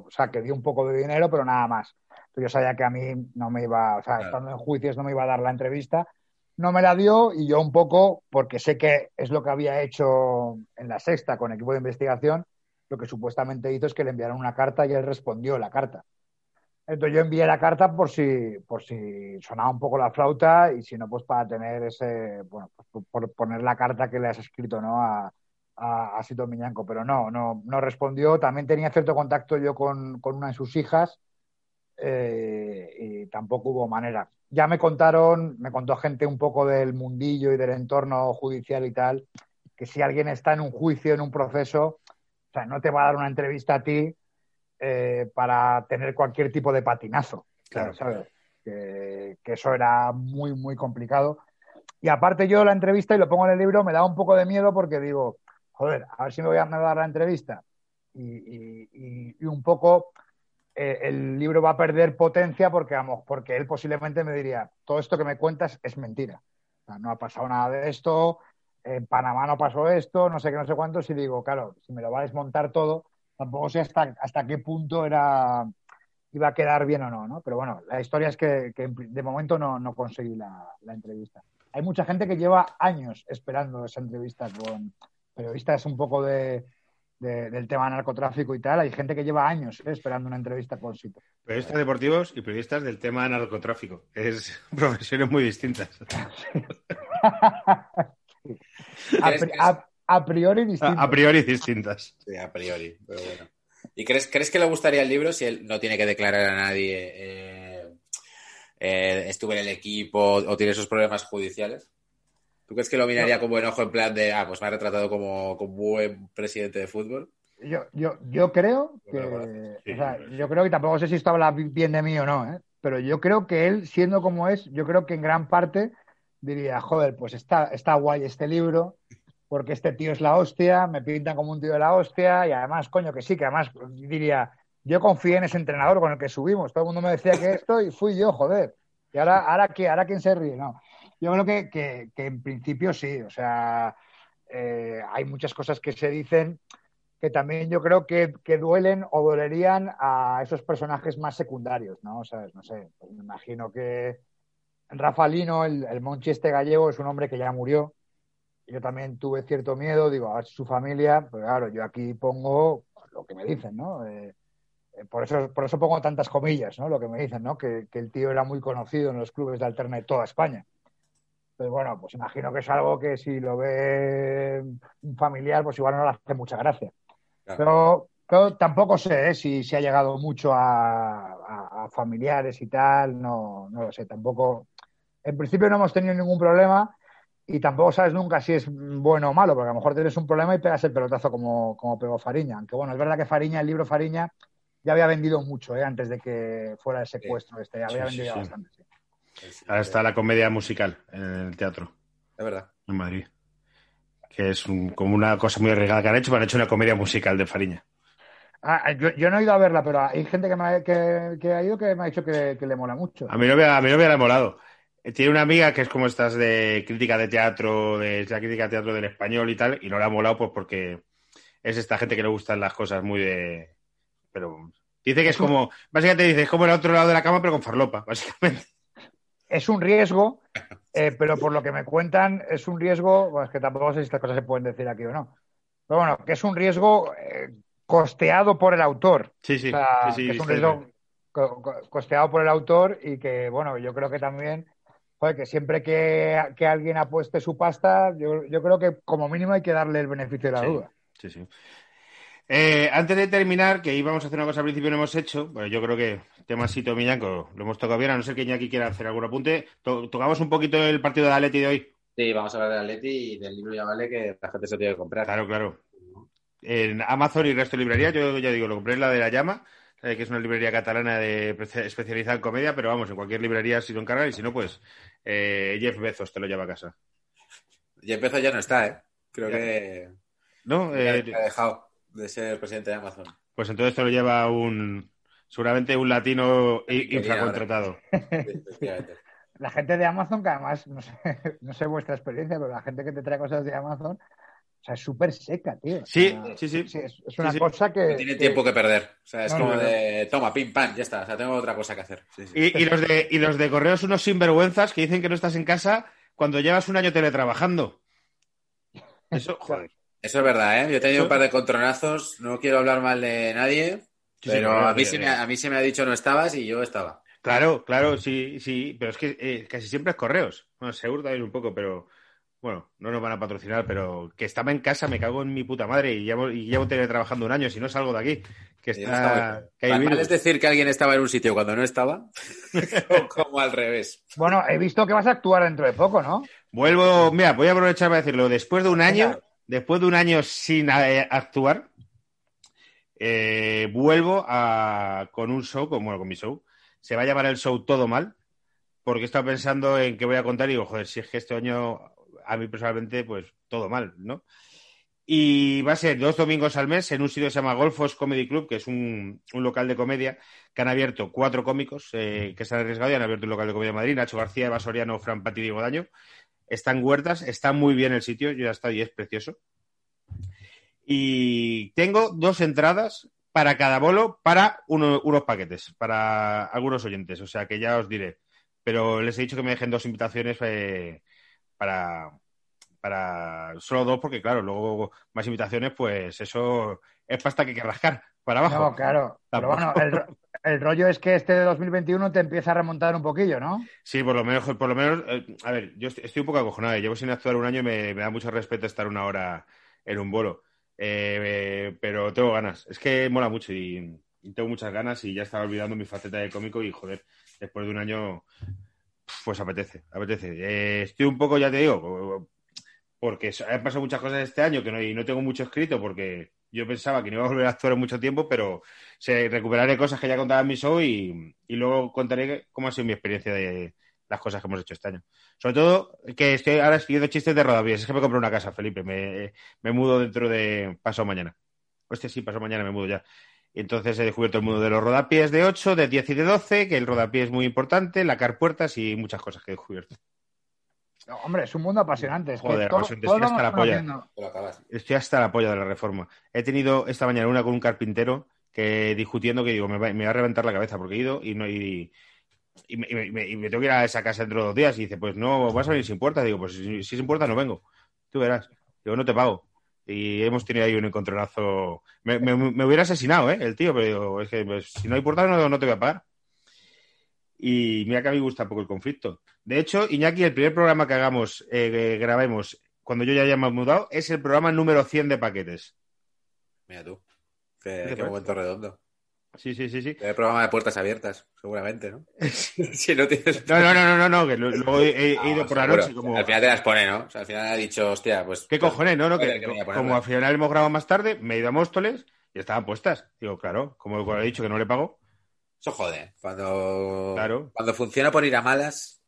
o sea, que dio un poco de dinero, pero nada más. Entonces yo sabía que a mí no me iba, o sea, Claro. estando en juicios no me iba a dar la entrevista. No me la dio y yo un poco, porque sé que es lo que había hecho en la sexta con equipo de investigación, lo que supuestamente hizo es que le enviaron una carta y él respondió la carta. Entonces yo envié la carta por si, por si sonaba un poco la flauta y si no, pues para tener ese, bueno, pues por- por poner la carta que le has escrito, ¿no? A, a, a Sito Miñanco, pero no, no, no respondió. También tenía cierto contacto yo con, con una de sus hijas eh, y tampoco hubo manera. Ya me contaron, me contó gente un poco del mundillo y del entorno judicial y tal, que si alguien está en un juicio, en un proceso, o sea, no te va a dar una entrevista a ti eh, para tener cualquier tipo de patinazo, Claro. ¿sabes? Que, que eso era muy, muy complicado. Y aparte yo la entrevista, y lo pongo en el libro, me da un poco de miedo porque digo, joder, a ver si me voy a, dar la entrevista. Y, y- y- un poco eh, el libro va a perder potencia porque, vamos, porque él posiblemente me diría, todo esto que me cuentas es mentira. O sea, no ha pasado nada de esto, en Panamá no pasó esto, no sé qué, no sé cuántos, y digo, claro, si me lo va a desmontar todo, tampoco sé hasta, hasta qué punto era iba a quedar bien o no, ¿no? Pero bueno, la historia es que, que de momento no, no conseguí la, la entrevista. Hay mucha gente que lleva años esperando esa entrevista con periodistas un poco de, de- del tema narcotráfico y tal. Hay gente que lleva años eh, esperando una entrevista con Sito. Periodistas deportivos y periodistas del tema narcotráfico. Es profesiones muy distintas. A, ¿Crees pri- que es- a- a priori A, distinto. a priori distintas. Sí, a priori, pero bueno. ¿Y crees, crees que le gustaría el libro si él no tiene que declarar a nadie eh, eh, estuve en el equipo o tiene esos problemas judiciales? ¿Tú crees que lo miraría como enojo en plan de, ah, pues me ha retratado como, como buen presidente de fútbol? Yo, yo, yo creo que, sí, o sea, sí. yo creo que tampoco sé si esto habla bien de mí o no, ¿eh? pero yo creo que él, siendo como es, yo creo que en gran parte diría, joder, pues está, está guay este libro, porque este tío es la hostia, me pintan como un tío de la hostia, y además, coño, que sí, que además diría, yo confié en ese entrenador con el que subimos. Todo el mundo me decía que esto y fui yo, joder. ¿Y ahora, ahora qué? ¿Ahora quién se ríe? No. Yo creo que, que, en principio sí. O sea, eh, hay muchas cosas que se dicen que también yo creo que, que, duelen o dolerían a esos personajes más secundarios, ¿no? Sea, no sé, pues me imagino que Rafa Lino, el, el Monchi este gallego, es un hombre que ya murió. Yo también tuve cierto miedo, digo, a ver su familia, pues claro, yo aquí pongo lo que me dicen, ¿no? Eh, por, eso, por eso pongo tantas comillas, ¿no? Lo que me dicen, ¿no? Que, que el tío era muy conocido en los clubes de alterna de toda España. Pues bueno, pues imagino que es algo que si lo ve un familiar, pues igual no le hace mucha gracia. Claro. Pero, pero, tampoco sé ¿eh? si, si, ha llegado mucho a, a, a, familiares y tal, no, no lo sé, tampoco. En principio no hemos tenido ningún problema y tampoco sabes nunca si es bueno o malo, porque a lo mejor tienes un problema y pegas el pelotazo como, como pegó Fariña. Aunque bueno, es verdad que Fariña, el libro Fariña, ya había vendido mucho ¿eh? antes de que fuera el secuestro sí. este, ya había sí, vendido sí, bastante. Ahora está la comedia musical en el teatro. Es verdad. En Madrid. Que es un, como una cosa muy arriesgada que han hecho, pero han hecho una comedia musical de Fariña. Ah, yo, yo, no he ido a verla, pero hay gente que, me ha, que, que ha ido que me ha dicho que, que, le mola mucho. A mi novia, a mi novia le ha molado. Tiene una amiga que es como estas de crítica de teatro, de la crítica de teatro del español y tal, y no le ha molado pues porque es esta gente que le gustan las cosas muy de... Pero dice que es como, básicamente dice, es como el otro lado de la cama, pero con farlopa, básicamente. Es un riesgo, eh, pero por lo que me cuentan, es un riesgo, bueno, es que tampoco sé si estas cosas se pueden decir aquí o no. Pero bueno, que es un riesgo eh, costeado por el autor. Sí, sí. O sea, sí, sí que es un riesgo co costeado por el autor y que, bueno, yo creo que también joder, que siempre que, que, alguien apueste su pasta, yo, yo, creo que como mínimo hay que darle el beneficio de la duda. Sí, sí. Eh, antes de terminar, que íbamos a hacer una cosa al principio no hemos hecho, bueno, yo creo que tema Sito Miñanco lo hemos tocado bien, a no ser que Iñaki quiera hacer algún apunte. To tocamos un poquito el partido de Atleti de hoy. Sí, vamos a hablar del Atleti y del libro ya vale que la gente se tiene que comprar. Claro, claro. En Amazon y resto de librerías, yo ya digo, lo compré en la de la llama, eh, que es una librería catalana de, especializada en comedia, pero vamos, en cualquier librería si lo encargan y si no, pues eh, Jeff Bezos te lo lleva a casa. Jeff Bezos ya no está, ¿eh? Creo ya. que. No, eh, ha dejado de ser presidente de Amazon. Pues entonces te lo lleva un. Seguramente un latino infracontratado. la gente de Amazon, que además, no sé, no sé vuestra experiencia, pero la gente que te trae cosas de Amazon, o sea, es súper seca, tío. Sí, o sea, sí, sí, sí. Es, es una sí, cosa que. No tiene tiempo que perder. O sea, es no, como no, de. Toma, pim, pam, ya está. O sea, tengo otra cosa que hacer. Y, y, los de, y los de correos, unos sinvergüenzas que dicen que no estás en casa cuando llevas un año teletrabajando. Eso, joder. Eso es verdad, ¿eh? Yo he tenido un par de contronazos, no quiero hablar mal de nadie, sí, pero sí, a, mí se me, a mí se me ha dicho no estabas y yo estaba. Claro, claro, sí, sí, pero es que eh, casi siempre es correos. Bueno, seguro también un poco, pero bueno, no nos van a patrocinar, pero que estaba en casa, me cago en mi puta madre y llevo, y llevo teletrabajando un año, si no salgo de aquí. Que está. Que hay mal es decir que alguien estaba en un sitio cuando no estaba, o como al revés. Bueno, he visto que vas a actuar dentro de poco, ¿no? Vuelvo, mira, voy a aprovechar para decirlo. Después de un año, después de un año sin eh, actuar, eh, vuelvo a, con un show, con, bueno, con mi show. Se va a llamar el show Todo Mal, porque he estado pensando en qué voy a contar y digo, joder, si es que este año a mí personalmente, pues todo mal, ¿no? Y va a ser dos domingos al mes en un sitio que se llama Golfos Comedy Club, que es un, local de comedia que han abierto cuatro cómicos eh, que se han arriesgado y han abierto un local de comedia en Madrid, Nacho García, Eva Soriano, Fran Pati y Diego Daño. Están huertas, está muy bien el sitio, yo ya he estado y es precioso. Y tengo dos entradas para cada bolo para uno, unos paquetes, para algunos oyentes, o sea que ya os diré. Pero les he dicho que me dejen dos invitaciones eh, para, para solo dos, porque claro, luego más invitaciones, pues eso es pasta que hay que rascar para abajo. No, claro. Pero bueno, el, el, rollo es que este de 2021 te empieza a remontar un poquillo, ¿no? Sí, por lo menos, por lo menos, eh, a ver, yo estoy, un poco acojonado. Llevo sin actuar un año y me, da mucho respeto estar una hora en un bolo. Eh, pero tengo ganas. Es que mola mucho y, y, tengo muchas ganas y ya estaba olvidando mi faceta de cómico y joder, después de un año, pues apetece, apetece. Eh, estoy un poco, ya te digo, porque han pasado muchas cosas este año que no, y no tengo mucho escrito porque yo pensaba que no iba a volver a actuar en mucho tiempo, pero se, recuperaré cosas que ya contaba en mi show y, luego contaré cómo ha sido mi experiencia de las cosas que hemos hecho este año. Sobre todo que estoy ahora escribiendo chistes de rodavías. Es que me compré una casa, Felipe. Me, me mudo dentro de... Paso mañana. Hostia, sí, paso mañana me mudo ya. Entonces he descubierto el mundo de los rodapiés de 8, de 10 y de 12, que el rodapié es muy importante, la carpuertas y muchas cosas que he descubierto. No, hombre, es un mundo apasionante. Es que Joder, todo- todo estoy hasta la polla. Estoy hasta la polla de la reforma. He tenido esta mañana una con un carpintero que discutiendo que digo, me va, me va a reventar la cabeza porque he ido y no y, y me, y me- y tengo que ir a esa casa dentro de dos días. Y dice, pues no, vas a venir sin puertas. Digo, pues si, si sin puertas no vengo. Tú verás. Digo, no te pago. Y hemos tenido ahí un encontronazo. Me, me- me hubiera asesinado, ¿eh? El tío, pero digo, es que pues, si no hay puertas no, no te voy a pagar. Y mira que a mí me gusta poco el conflicto. De hecho, Iñaki, el primer programa que hagamos, eh, que grabemos cuando yo ya haya mudado, es el programa número 100 de paquetes. Mira tú. ¿Qué momento redondo. Sí, sí, sí, sí. El programa de puertas abiertas, seguramente, ¿no? si no tienes. No, no, no, no, no, no, que luego he, he Ah, ido por la noche como... Al final te las pone, ¿no? O sea, al final ha dicho, hostia, pues. ¿Qué cojones? No, no, Joder, que, como al final hemos grabado más tarde, me he ido a Móstoles y estaban puestas. Digo, claro, como he dicho que no le pago. Eso jode. Cuando. Claro. Cuando funciona por ir a malas.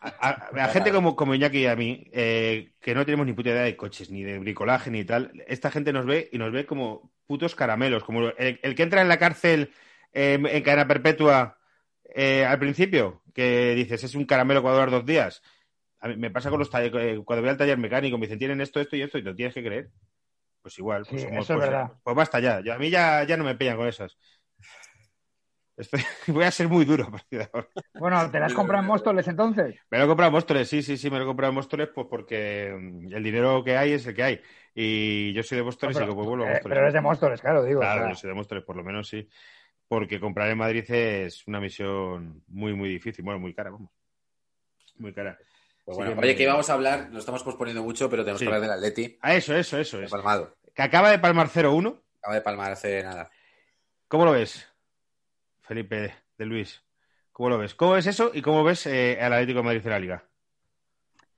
A, a- a gente como, como Iñaki y a mí, eh, que no tenemos ni puta idea de coches, ni de bricolaje, ni tal, esta gente nos ve y nos ve como putos caramelos, como el, el que entra en la cárcel eh, en cadena perpetua eh, al principio, que dices, es un caramelo que va a durar dos días. A mí me pasa con los talleres, eh, cuando voy al taller mecánico, me dicen, tienen esto, esto y esto, y te lo tienes que creer. Pues igual, pues, Sí, somos- eso es pues, verdad. pues basta ya. Yo- a mí ya, ya no me pillan con esas. Estoy- voy a ser muy duro a partir de ahora. Bueno, ¿te las compras en Móstoles entonces? Me lo he comprado en Móstoles, sí, sí, sí, me lo he comprado en Móstoles pues porque mm, el dinero que hay es el que hay. Y yo soy de Móstoles y pero, digo, pues vuelvo a eh, Móstoles. pero eres de Móstoles, claro, digo. Claro, o sea, yo soy de Móstoles, por lo menos sí. Porque comprar en Madrid es una misión muy, muy difícil. Bueno, muy cara, vamos. Muy cara. Pues bueno, oye, me- que íbamos a hablar, nos estamos posponiendo mucho, pero tenemos Sí. que hablar del Atleti. Ah, eso, eso, eso. De Es. Palmado. Que acaba de palmar 0-1. Acaba de palmar hace nada. ¿Cómo lo ves, Felipe de Luis? ¿Cómo lo ves? ¿Cómo ves eso y cómo ves eh, al Atlético de Madrid en la Liga?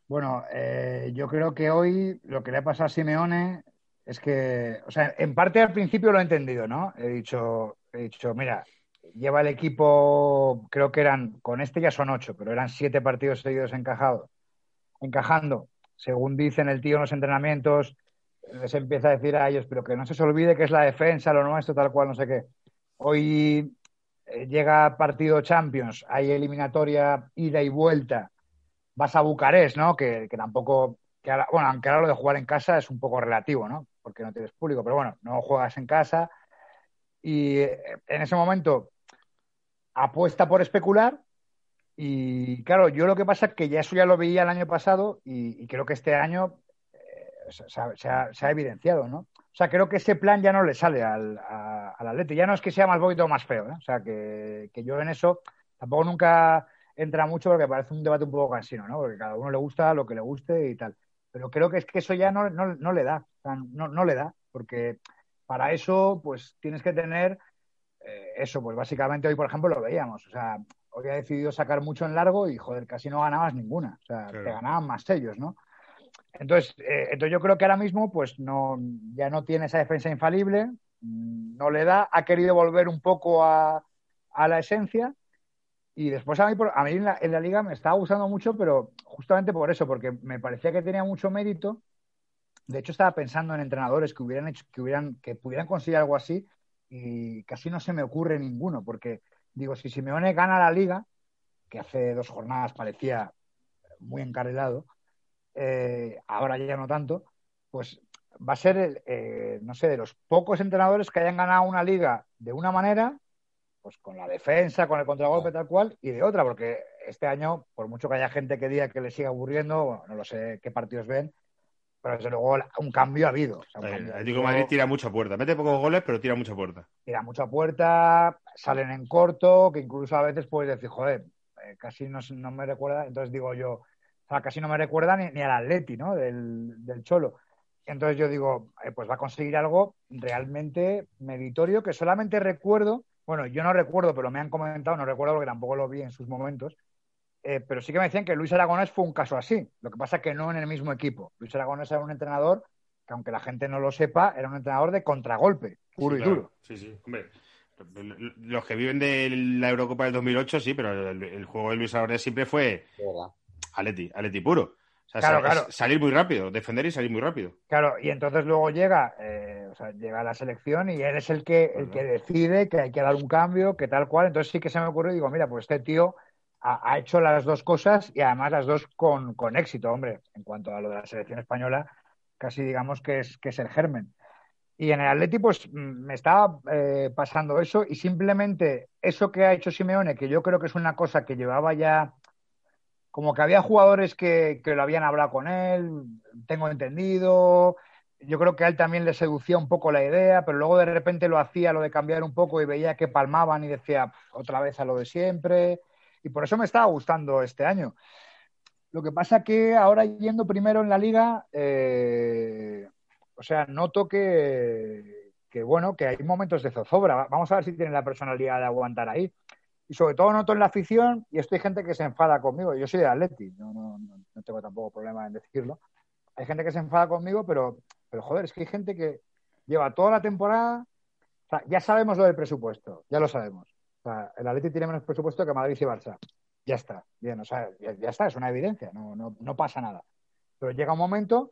Bueno, eh, yo creo que hoy lo que le ha pasado a Simeone es que, o sea, en parte al principio lo he entendido, ¿no? He dicho, he dicho, mira, lleva el equipo, creo que eran, con este ya son ocho, pero eran siete partidos seguidos encajados, encajando, según dicen el tío en los entrenamientos, les empieza a decir a ellos, pero que no se os olvide que es la defensa, lo nuestro, tal cual, no sé qué. Hoy llega partido Champions, hay eliminatoria, ida y vuelta, vas a Bucarest, ¿no? Que, que tampoco, que ahora- bueno, aunque ahora lo de jugar en casa es un poco relativo, ¿no? Porque no tienes público, pero bueno, no juegas en casa y eh, en ese momento apuesta por especular y claro, yo lo que pasa es que ya eso ya lo veía el año pasado y, creo que este año eh, se ha- se ha evidenciado, ¿no? O sea, creo que ese plan ya no le sale al, a- al Atleti. Ya no es que sea más bonito o más feo, ¿eh? O sea, que, que yo en eso tampoco nunca entra mucho porque parece un debate un poco cansino, ¿no? Porque cada uno le gusta lo que le guste y tal. Pero creo que es que eso ya no, no, no le da, o sea, no, no le da, porque para eso pues tienes que tener eh, eso, pues básicamente hoy, por ejemplo, lo veíamos, o sea, hoy ha decidido sacar mucho en largo y, joder, casi no ganabas ninguna, o sea, Claro. te ganaban más ellos, ¿no? Entonces, eh, entonces yo creo que ahora mismo pues no, ya no tiene esa defensa infalible, mm, no le da, ha querido volver un poco a, a la esencia y después a mí, a mí en, la, en la liga me estaba gustando mucho, pero justamente por eso, porque me parecía que tenía mucho mérito. De hecho, estaba pensando en entrenadores que hubieran hecho, que hubieran, que pudieran conseguir algo así, y casi no se me ocurre ninguno, porque digo, si Simeone gana la liga, que hace dos jornadas parecía muy encarrilado, eh, ahora ya no tanto, pues va a ser, el, eh, no sé, de los pocos entrenadores que hayan ganado una liga de una manera, pues con la defensa, con el contragolpe tal cual, y de otra, porque este año, por mucho que haya gente que diga que le siga aburriendo, bueno, no lo sé qué partidos ven, pero desde luego un cambio ha habido. O sea, un El Atlético de. Madrid tira mucha puerta. Mete pocos goles, pero tira mucha puerta. tira mucho a puerta, salen en corto, que incluso a veces puedes decir, joder, eh, casi no, me recuerda, entonces digo yo, sea, casi no me recuerda ni, ni al Atleti, ¿no? Del, del Cholo. Entonces yo digo, eh, pues va a conseguir algo realmente meritorio que solamente recuerdo, bueno, yo no recuerdo, pero me han comentado, no recuerdo porque tampoco lo vi en sus momentos, eh, pero sí que me decían que Luis Aragonés fue un caso así. Lo que pasa es que no en el mismo equipo. Luis Aragonés era un entrenador que, aunque la gente no lo sepa, era un entrenador de contragolpe, puro Sí, y claro. duro. Sí, sí. Hombre, los que viven de la Eurocopa del 2008, sí, pero el, el juego de Luis Aragonés siempre fue Atleti, Atleti puro. O sea, Claro, claro. salir muy rápido, defender y salir muy rápido. Claro, y entonces luego llega, eh, o sea, llega la selección y él es el que, el que decide que hay que dar un cambio, que tal cual. Entonces sí que se me ocurrió y digo, mira, pues este tío ha, ha hecho las dos cosas y además las dos con, con éxito, hombre. En cuanto a lo de la selección española, casi digamos que es, que es el germen. Y en el Atleti, pues mm, me estaba eh, pasando eso y simplemente eso que ha hecho Simeone, que yo creo que es una cosa que llevaba ya como que había jugadores que, que lo habían hablado con él, tengo entendido. Yo creo que a él también le seducía un poco la idea, pero luego de repente lo hacía lo de cambiar un poco y veía que palmaban y decía "Pf, otra vez a lo de siempre. Y por eso me estaba gustando este año. Lo que pasa que ahora yendo primero en la liga, eh, o sea, noto que, que, bueno, que hay momentos de zozobra. Vamos a ver si tienen la personalidad de aguantar ahí. Y sobre todo noto en la afición, y esto hay gente que se enfada conmigo. Yo soy de Atleti, no, no, no, tengo tampoco problema en decirlo. Hay gente que se enfada conmigo, pero, pero joder, es que hay gente que lleva toda la temporada. O sea, ya sabemos lo del presupuesto, ya lo sabemos. O sea, el Atleti tiene menos presupuesto que Madrid y Barça. Ya está, bien, o sea, ya, ya está, es una evidencia, no, no, no pasa nada. Pero llega un momento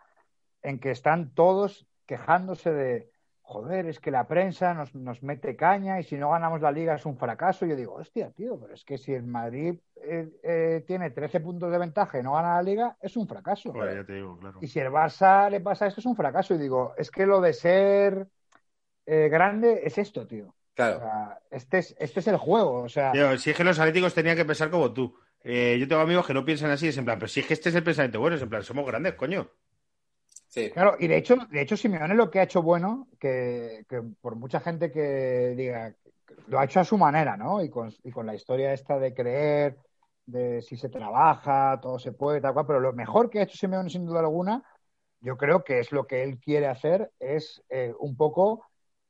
en que están todos quejándose de, joder, es que la prensa nos, nos mete caña y si no ganamos la liga es un fracaso. Yo digo, hostia, tío, pero es que si el Madrid eh, eh, tiene 13 puntos de ventaja y no gana la liga, es un fracaso. Joder, ya te digo, claro. Y si el Barça le pasa esto, es un fracaso. Y digo, es que lo de ser eh, grande es esto, tío. O Claro. sea, este, es, este es el juego. O sea, Tío, si es que los atléticos tenían que pensar como tú. Eh, yo tengo amigos que no piensan así, es en plan, pero si es que este es el pensamiento bueno, es en plan, somos grandes, coño. Sí. Claro, y de hecho, de hecho, Simeone lo que ha hecho bueno, que, que por mucha gente que diga, lo ha hecho a su manera, ¿no? Y con, y con la historia esta de creer, de si se trabaja, todo se puede, tal cual, pero lo mejor que ha hecho Simeone, sin duda alguna, yo creo que es lo que él quiere hacer, es eh, un poco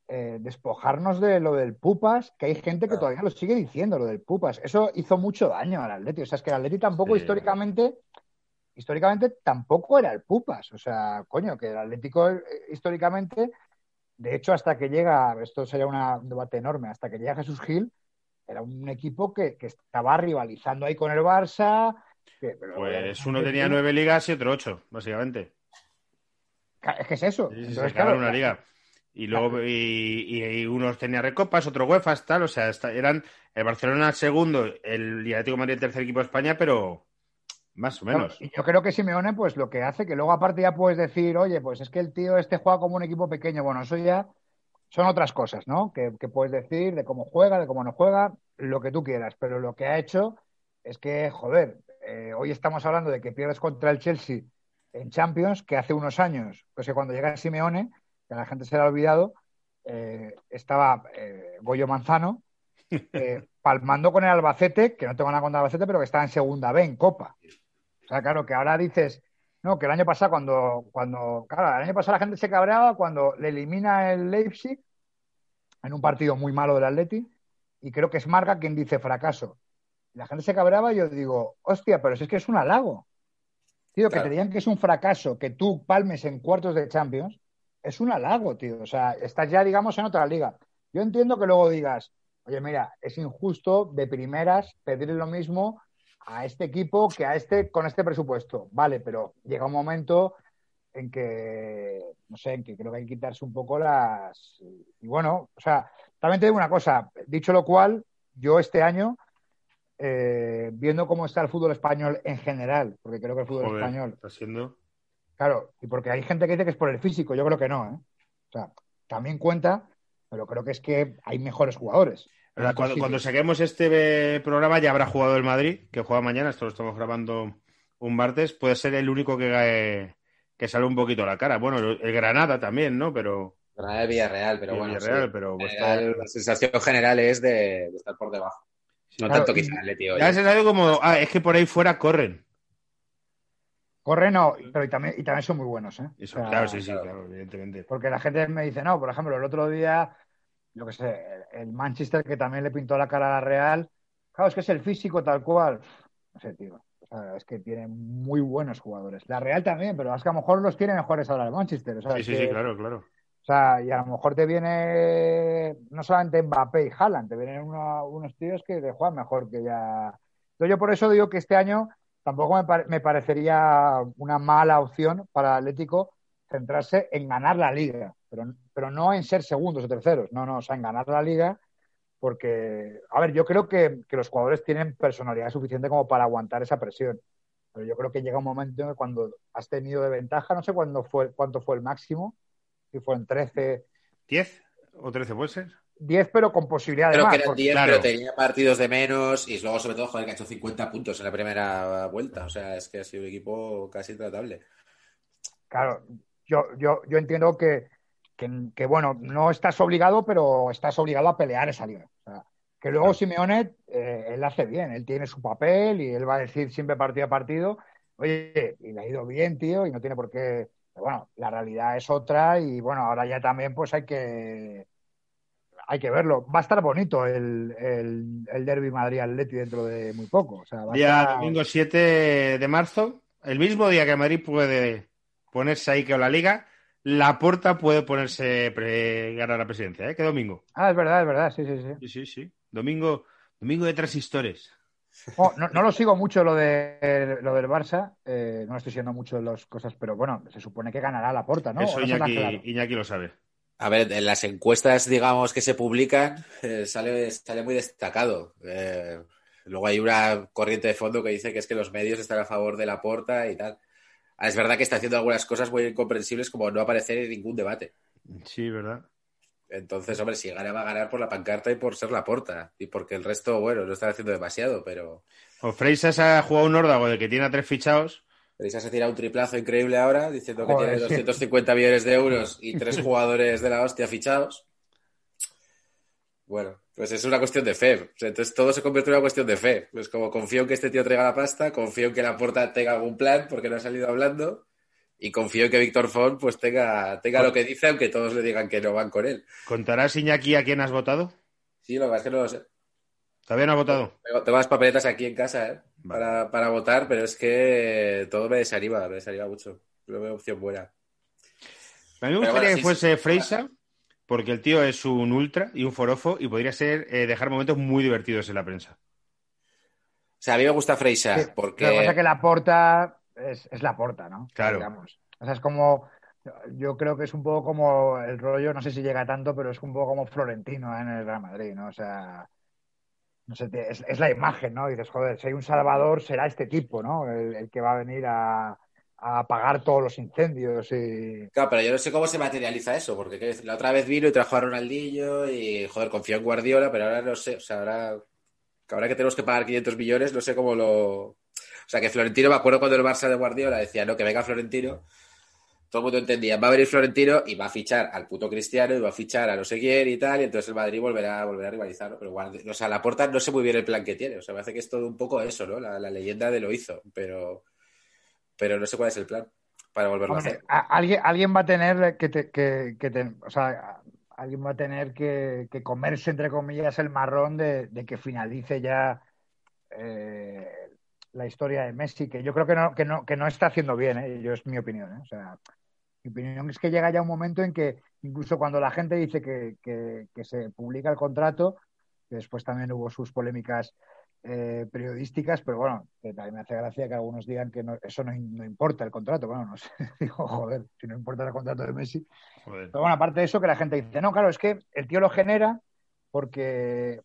eh, despojarnos de lo del Pupas, que hay gente que Claro. todavía lo sigue diciendo, lo del Pupas. Eso hizo mucho daño al Atleti. O sea, es que el Atleti tampoco Sí. históricamente históricamente tampoco era el Pupas. O sea, coño, que el Atlético eh, históricamente, de hecho, hasta que llega, esto sería una- un debate enorme, hasta que llega Jesús Gil, era un equipo que, que estaba rivalizando ahí con el Barça. que- pero Pues uno tenía nueve ligas y otro ocho, básicamente. Es que es eso. Sí, Entonces, claro, una liga. Y luego, y, y- y unos tenían recopas, otros UEFAs, tal, o sea, eran el Barcelona el segundo, el y Atlético de Madrid el tercer equipo de España, pero más o menos. Claro, y yo creo que Simeone, pues lo que hace, que luego aparte ya puedes decir, oye, pues es que el tío este juega como un equipo pequeño. Bueno, eso ya son otras cosas, ¿no? Que, que puedes decir de cómo juega, de cómo no juega, lo que tú quieras. Pero lo que ha hecho es que, joder, eh, hoy estamos hablando de que pierdes contra el Chelsea en Champions, que hace unos años, pues que cuando llega Simeone, que a la gente se le ha olvidado, eh, estaba eh, Goyo Manzano eh, palmando con el Albacete, que no tengo nada contra el Albacete, pero que está en segunda B, en Copa. O sea, claro, que ahora dices, no, que el año pasado cuando, cuando, claro, el año pasado la gente se cabreaba cuando le elimina el Leipzig en un partido muy malo del Atleti y creo que es Marga quien dice fracaso. La gente se cabreaba y yo digo, hostia, pero si es que es un halago. Tío, que te digan que es un fracaso que tú palmes en cuartos de Champions, es un halago, tío. O sea, estás ya, digamos, en otra liga. Yo entiendo que luego digas, oye, mira, es injusto de primeras pedirle lo mismo a este equipo que a este con este presupuesto. Vale, pero llega un momento en que, no sé, en que creo que hay que quitarse un poco las... Y bueno, o sea, también te digo una cosa, dicho lo cual, yo este año, eh, viendo cómo está el fútbol español en general, porque creo que el fútbol Joder, español, está siendo. claro, y porque hay gente que dice que es por el físico, yo creo que no, ¿eh? O sea, también cuenta, pero creo que es que hay mejores jugadores. Cuando, saquemos este eh, programa ya habrá jugado el Madrid, que juega mañana, esto lo estamos grabando un martes, puede ser el único que, eh, que sale un poquito a la cara. Bueno, el, Granada también, ¿no? Pero Granada de Villarreal, pero bueno. Villarreal, sí. pero pues, General, la sensación general es de, de estar por debajo. No Claro, tanto y- quizá el tío. ya se sabe como, ah, es que por ahí fuera corren. Corre no, pero y también, y también son muy buenos, ¿eh? Eso, O sea, claro, sí, sí, claro, evidentemente. Porque la gente me dice, no, por ejemplo, el otro día, yo qué sé, el, Manchester que también le pintó la cara a la Real, claro, es que es el físico tal cual. No sé, tío. O sea, es que tiene muy buenos jugadores. La Real también, pero es que a lo mejor los tiene mejores ahora el Manchester. O sea, Sí, sí, que- sí, claro, claro. O sea, y a lo mejor te viene no solamente Mbappé y Haaland, te vienen uno- unos tíos que te juegan mejor que ya. Entonces yo por eso digo que este año tampoco me, pare- me parecería una mala opción para el Atlético centrarse en ganar la liga, pero, pero no en ser segundos o terceros, no, no, o sea, en ganar la liga, porque, a ver, yo creo que, que los jugadores tienen personalidad suficiente como para aguantar esa presión, pero yo creo que llega un momento en que cuando has tenido de ventaja, no sé cuándo fue, cuánto fue el máximo, si fue en 13, ¿10 o 13 puede ser? 10, pero con posibilidad de Creo más. que eran porque- 10, claro. pero tenía partidos de menos y luego, sobre todo, joder, que ha hecho 50 puntos en la primera vuelta. O sea, es que ha sido un equipo casi tratable. Claro, yo, yo, yo entiendo que, que, que, bueno, no estás obligado, pero estás obligado a pelear esa liga. O sea, que luego Simeone, eh, él hace bien, él tiene su papel y él va a decir siempre partido a partido, oye, y le ha ido bien, tío, y no tiene por qué. Pero bueno, la realidad es otra y bueno, ahora ya también pues hay que hay que verlo. Va a estar bonito el, el, el Derby Madrid-Atleti dentro de muy poco. O sea, va a Día estar- domingo 7 de marzo, el mismo día que Madrid puede ponerse ahí que la liga, la Porta puede ponerse pre- ganar la presidencia, ¿eh? Que domingo. Ah, es verdad, es verdad, sí, sí, sí. Sí, sí, sí. Domingo, domingo de transistores. Oh, no, no lo sigo mucho lo de lo del Barça, eh, no estoy siguiendo mucho las cosas, pero bueno, se supone que ganará la porta, ¿no? Eso ¿O no está tan Iñaki, claro? Iñaki lo sabe. A ver, en las encuestas, digamos, que se publican, eh, sale, sale muy destacado. Eh, luego hay una corriente de fondo que dice que es que los medios están a favor de la porta y tal. Ah, Es verdad que está haciendo algunas cosas muy incomprensibles como no aparecer en ningún debate. Sí, ¿verdad? Entonces, hombre, si gana va a ganar por la pancarta y por ser la porta. Y porque el resto, bueno, no están haciendo demasiado, pero... O Freisas ha jugado un órdago de que tiene a tres fichados. Teresa se tira un triplazo increíble ahora, diciendo que tiene sí. 250 millones de euros y tres jugadores de la hostia fichados. Bueno, pues es una cuestión de fe. Entonces todo se convierte en una cuestión de fe. Pues como confío en que este tío traiga la pasta, confío en que la porta tenga algún plan, porque no ha salido hablando, y confío en que Víctor Font pues tenga, tenga lo que dice, aunque todos le digan que no van con él. ¿Contarás, Iñaki, a quién has votado? Sí, lo que pasa es que no lo sé. ¿Todavía no has votado? Tengo, tengo las papeletas aquí en casa, ¿eh? Vale. Para, para votar, pero es que todo me desanima, me desanima mucho. No veo opción buena. A mí me gustaría bueno, que sí, fuese sí. Freisa, porque el tío es un ultra y un forofo y podría ser eh, dejar momentos muy divertidos en la prensa. O sea, a mí me gusta Freisa, Sí, porque... Lo que pasa es que la porta es, es la porta, ¿no? Claro. Digamos. O sea, es como. Yo creo que es un poco como el rollo, no sé si llega tanto, pero es un poco como Florentino ¿eh? en el Real Madrid, ¿no? O sea. No sé, te- es, es la imagen, ¿no? Y dices, joder, si hay un salvador, será este tipo, ¿no? El, el que va a venir a, a apagar todos los incendios y. Claro, pero yo no sé cómo se materializa eso, porque la otra vez vino y trajo a Ronaldinho y, joder, confió en Guardiola, pero ahora no sé, o sea, ahora, ahora que tenemos que pagar 500 millones, no sé cómo lo... O sea, que Florentino, me acuerdo cuando el Barça de Guardiola decía, no, que venga Florentino, todo el mundo entendía, va a venir Florentino y va a fichar al puto Cristiano y va a fichar a no sé quién y tal, y entonces el Madrid volverá, volverá a rivalizar, ¿no? Pero Guardi- o sea, la porta no sé muy bien el plan que tiene, o sea, me hace que es todo un poco eso, ¿no? La, la leyenda de lo hizo, pero, pero no sé cuál es el plan para volverlo a hacer. a- alguien, alguien va a tener que, te- que, que te- o sea, alguien va a tener que, que comerse, entre comillas, el marrón de, de que finalice ya eh, la historia de Messi, que yo creo que no, que no, que no está haciendo bien, ¿eh? Yo es mi opinión, ¿eh? O sea, mi opinión es que llega ya un momento en que incluso cuando la gente dice que, que- que se publica el contrato, que después también hubo sus polémicas eh, periodísticas, pero bueno, que también me hace gracia que algunos digan que no- eso no, no importa el contrato. Bueno, no sé, digo, joder, si no importa el contrato de Messi. Joder. Pero bueno, aparte de eso, que la gente dice, no, claro, es que el tío lo genera porque,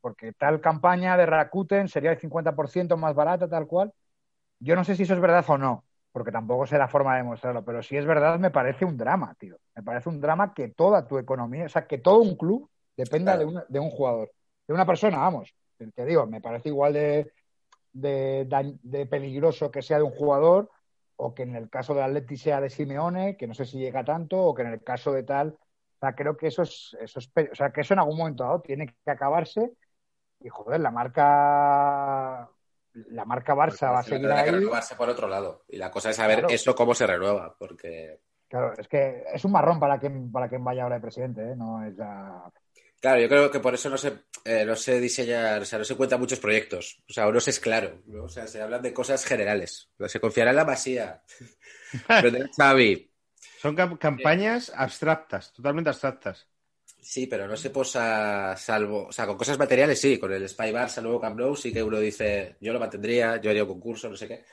porque tal campaña de Rakuten sería el 50% más barata, tal cual. Yo no sé si eso es verdad o no, porque tampoco sé la forma de demostrarlo, pero si es verdad, me parece un drama, tío. Me parece un drama que toda tu economía, o sea, que todo un club dependa Claro. de, una- de un jugador, de una persona, vamos. Te digo, me parece igual de, de, dañ- de peligroso que sea de un jugador o que en el caso del Atleti sea de Simeone, que no sé si llega tanto, o que en el caso de tal, o sea, creo que eso es, eso es, pe- o sea, que eso en algún momento dado tiene que acabarse y joder, la marca, la marca Barça va a final seguir tendrá que ahí. renovarse por otro lado. Y la cosa es saber Claro. eso cómo se renueva, porque... Claro, es que es un marrón para quien, para quien vaya ahora de presidente, ¿eh? No es la... Claro, yo creo que por eso no se, eh, no se diseña, o sea, no se cuentan muchos proyectos. O sea, uno se es claro. ¿no? O sea, se hablan de cosas generales. O sea, se confiará en la masía. Xavi. Son cam- campañas abstractas, totalmente abstractas. Sí, pero no se posa salvo, o sea, con cosas materiales sí, con el Spy Barça, luego Camp Nou, sí que uno dice, yo lo mantendría, yo haría un concurso, no sé qué.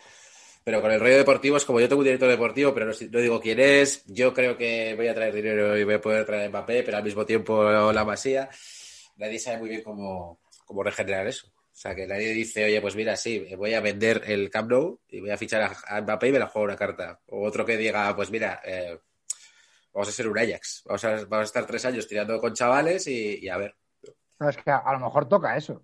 Pero con el rollo deportivo es como yo tengo un director deportivo, pero no, digo quién es, yo creo que voy a traer dinero y voy a poder traer Mbappé, pero al mismo tiempo la masía. Nadie sabe muy bien cómo, cómo regenerar eso. O sea, que nadie dice, oye, pues mira, sí, voy a vender el Camp Nou y voy a fichar a, Mbappé y me la juego una carta. O otro que diga, pues mira, eh, vamos a ser un Ajax. Vamos a, estar tres años tirando con chavales y, a ver. No, es que a lo mejor toca eso.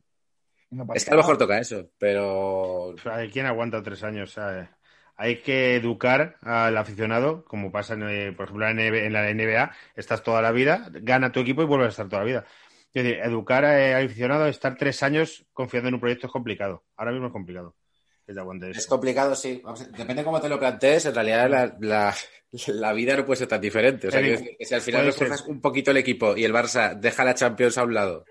No Es que a lo mejor toca eso, pero Hay quien aguanta tres años. ¿sabes? Hay que educar al aficionado, como pasa, en, eh, por ejemplo, en la NBA, en la NBA, estás toda la vida, gana tu equipo y vuelves a estar toda la vida. Es decir, educar eh, al aficionado, estar tres años confiando en un proyecto es complicado. Ahora mismo es complicado. Es complicado, sí. Vamos depende cómo te lo plantees, en realidad la, la- la vida no puede ser tan diferente. O sea, que si al final refuerzas un poquito el equipo y el Barça deja la Champions a un lado,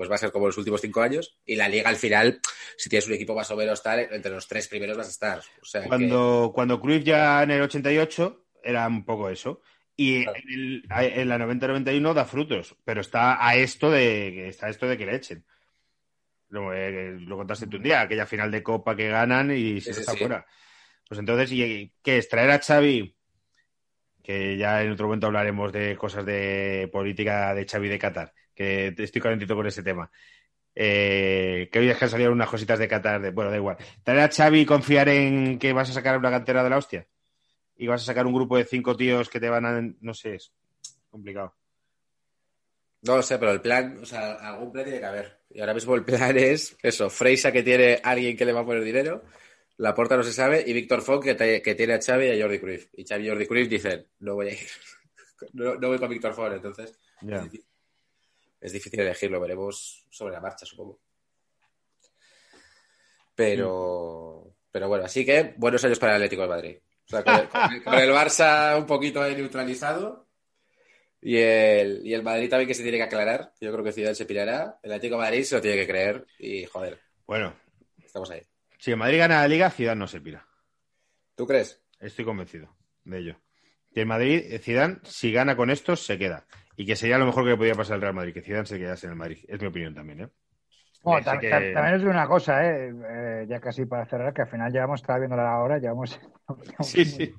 pues va a ser como los últimos cinco años. Y la Liga al final, si tienes un equipo más o menos tal, entre los tres primeros vas a estar. O sea, que- Cuando, cuando Cruyff ya en el 88 era un poco eso. Y Claro. en, el- a- en la 90-91 da frutos, pero está a esto de está a esto de que le echen. Lo, eh, lo contaste tú un día, aquella final de Copa que ganan y se sí, está sí. fuera. Pues entonces, ¿y qué es? Traer a Xavi, que ya en otro momento hablaremos de cosas de política de Xavi de Qatar, que estoy calentito con ese tema. Eh, que hoy es que han salido unas cositas de Qatar, de, bueno, da igual. Traer a Xavi confiar en que vas a sacar una cantera de la hostia y vas a sacar un grupo de cinco tíos que te van a, no sé, es complicado. No lo sé, pero el plan, o sea, algún plan tiene que haber. Y ahora mismo el plan es eso, Freisa que tiene alguien que le va a poner dinero, la porta no se sabe, y Víctor Font que, te- que tiene a Xavi y a Jordi Cruyff. Y Xavi y Jordi Cruyff dicen, no voy a ir, no, no voy con Víctor Font, entonces Ya. es, difícil, es difícil elegirlo, veremos sobre la marcha, supongo. Pero, pero bueno, así que buenos años para el Atlético de Madrid. O sea, con el, con el- con el Barça un poquito ahí neutralizado. Y el, y el Madrid también que se tiene que aclarar. Yo creo que Ciudad se pirará. El Atlético de Madrid se lo tiene que creer. Y joder, Bueno, estamos ahí. si el Madrid gana la liga, Ciudad no se pira. ¿Tú crees? Estoy convencido de ello. Que el Madrid, Zidane, si gana con estos, se queda. Y que sería lo mejor que le podía pasar al Real Madrid, que Zidane se quedase en el Madrid. Es mi opinión también, ¿eh? Bueno, Así tam- que- tam- También es una cosa, ¿eh? Eh, ya casi para cerrar, que al final llevamos, estaba viendo la hora, llevamos. Sí, sí.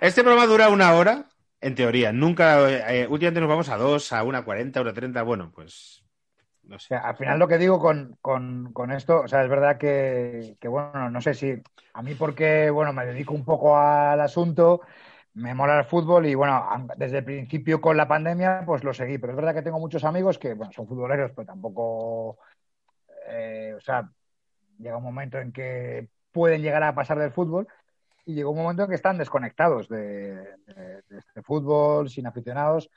Este programa dura una hora, en teoría. Nunca, eh, últimamente nos vamos a dos, a una cuarenta, una treinta. Bueno, pues no O sé. sea, al final lo que digo con, con- con esto, o sea, es verdad que, que, bueno, no sé si a mí porque, bueno, me dedico un poco al asunto, me mola el fútbol y, bueno, desde el principio con la pandemia, pues lo seguí, pero es verdad que tengo muchos amigos que, bueno, son futboleros, pero tampoco, eh, o sea, llega un momento en que pueden llegar a pasar del fútbol y llega un momento en que están desconectados de, de- de este fútbol, sin aficionados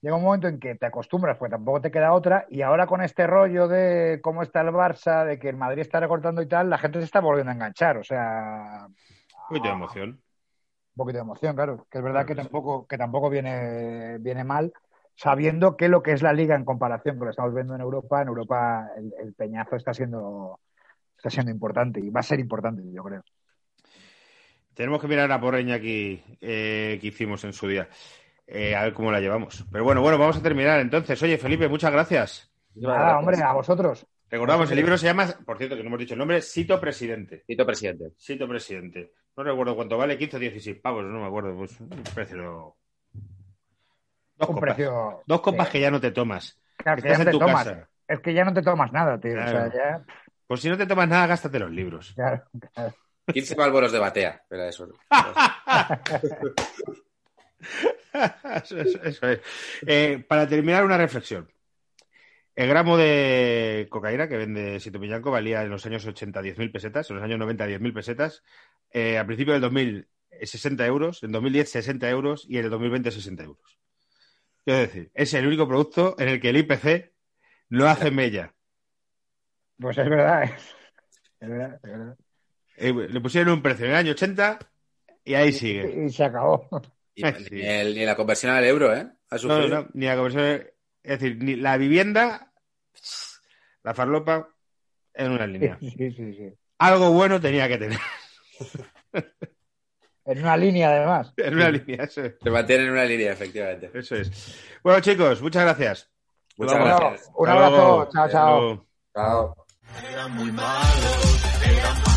llega un momento en que te acostumbras, pues tampoco te queda otra, y ahora con este rollo de cómo está el Barça, de que el Madrid está recortando y tal, la gente se está volviendo a enganchar, o sea, poquito de emoción. Un poquito de emoción, claro, que es verdad Claro que que sí. tampoco, que tampoco viene, viene mal, sabiendo que lo que es la liga en comparación con lo que estamos viendo en Europa, en Europa el, el peñazo está siendo, está siendo importante y va a ser importante, yo creo. Tenemos que mirar la porreña aquí eh, que hicimos en su día. Eh, a ver cómo la llevamos. Pero bueno, bueno, vamos a terminar entonces. Oye, Felipe, muchas gracias. Nada, hombre, a vosotros. Recordamos, el libro se llama, por cierto, que no hemos dicho el nombre, Sito Presidente. Tito presidente. Sito Presidente. No recuerdo cuánto vale, 15 o 16 pavos, no me acuerdo. Pues un precio. Dos Un copas. precio. Dos copas Sí. que ya no te tomas. Claro, que Estás ya en no te tu tomas. casa. Es que ya no te tomas nada, tío. O Claro. sea, ya. Pues si no te tomas nada, gástate los libros. Claro, claro. 15 malboros de batea. Eso- eso es. Eh, para terminar, una reflexión. El gramo de cocaína que vende Sito Millanco valía en los años 80 10.000 pesetas, en los años 90 10.000 pesetas, eh, a principios del 2000 eh, 60 euros, en 2010 60 euros y en el 2020 60 euros. Quiero decir, es el único producto en el que el IPC no hace mella. Pues es verdad. Es verdad, es verdad. Eh, le pusieron un precio en el año 80 y ahí sigue. Y se acabó. Y, Sí. ni, el- ni la conversión al euro, ¿eh? Ha no, no, ni la conversión, es decir, ni la vivienda, la farlopa en una línea. Sí, sí, sí. Algo bueno tenía que tener. En una línea, además. En una línea, eso es. Se mantiene en una línea, efectivamente. Eso es. Bueno, chicos, muchas gracias. Muchas Vamos. gracias. Un abrazo. Chao, chao. Chao. Eran muy malos, eran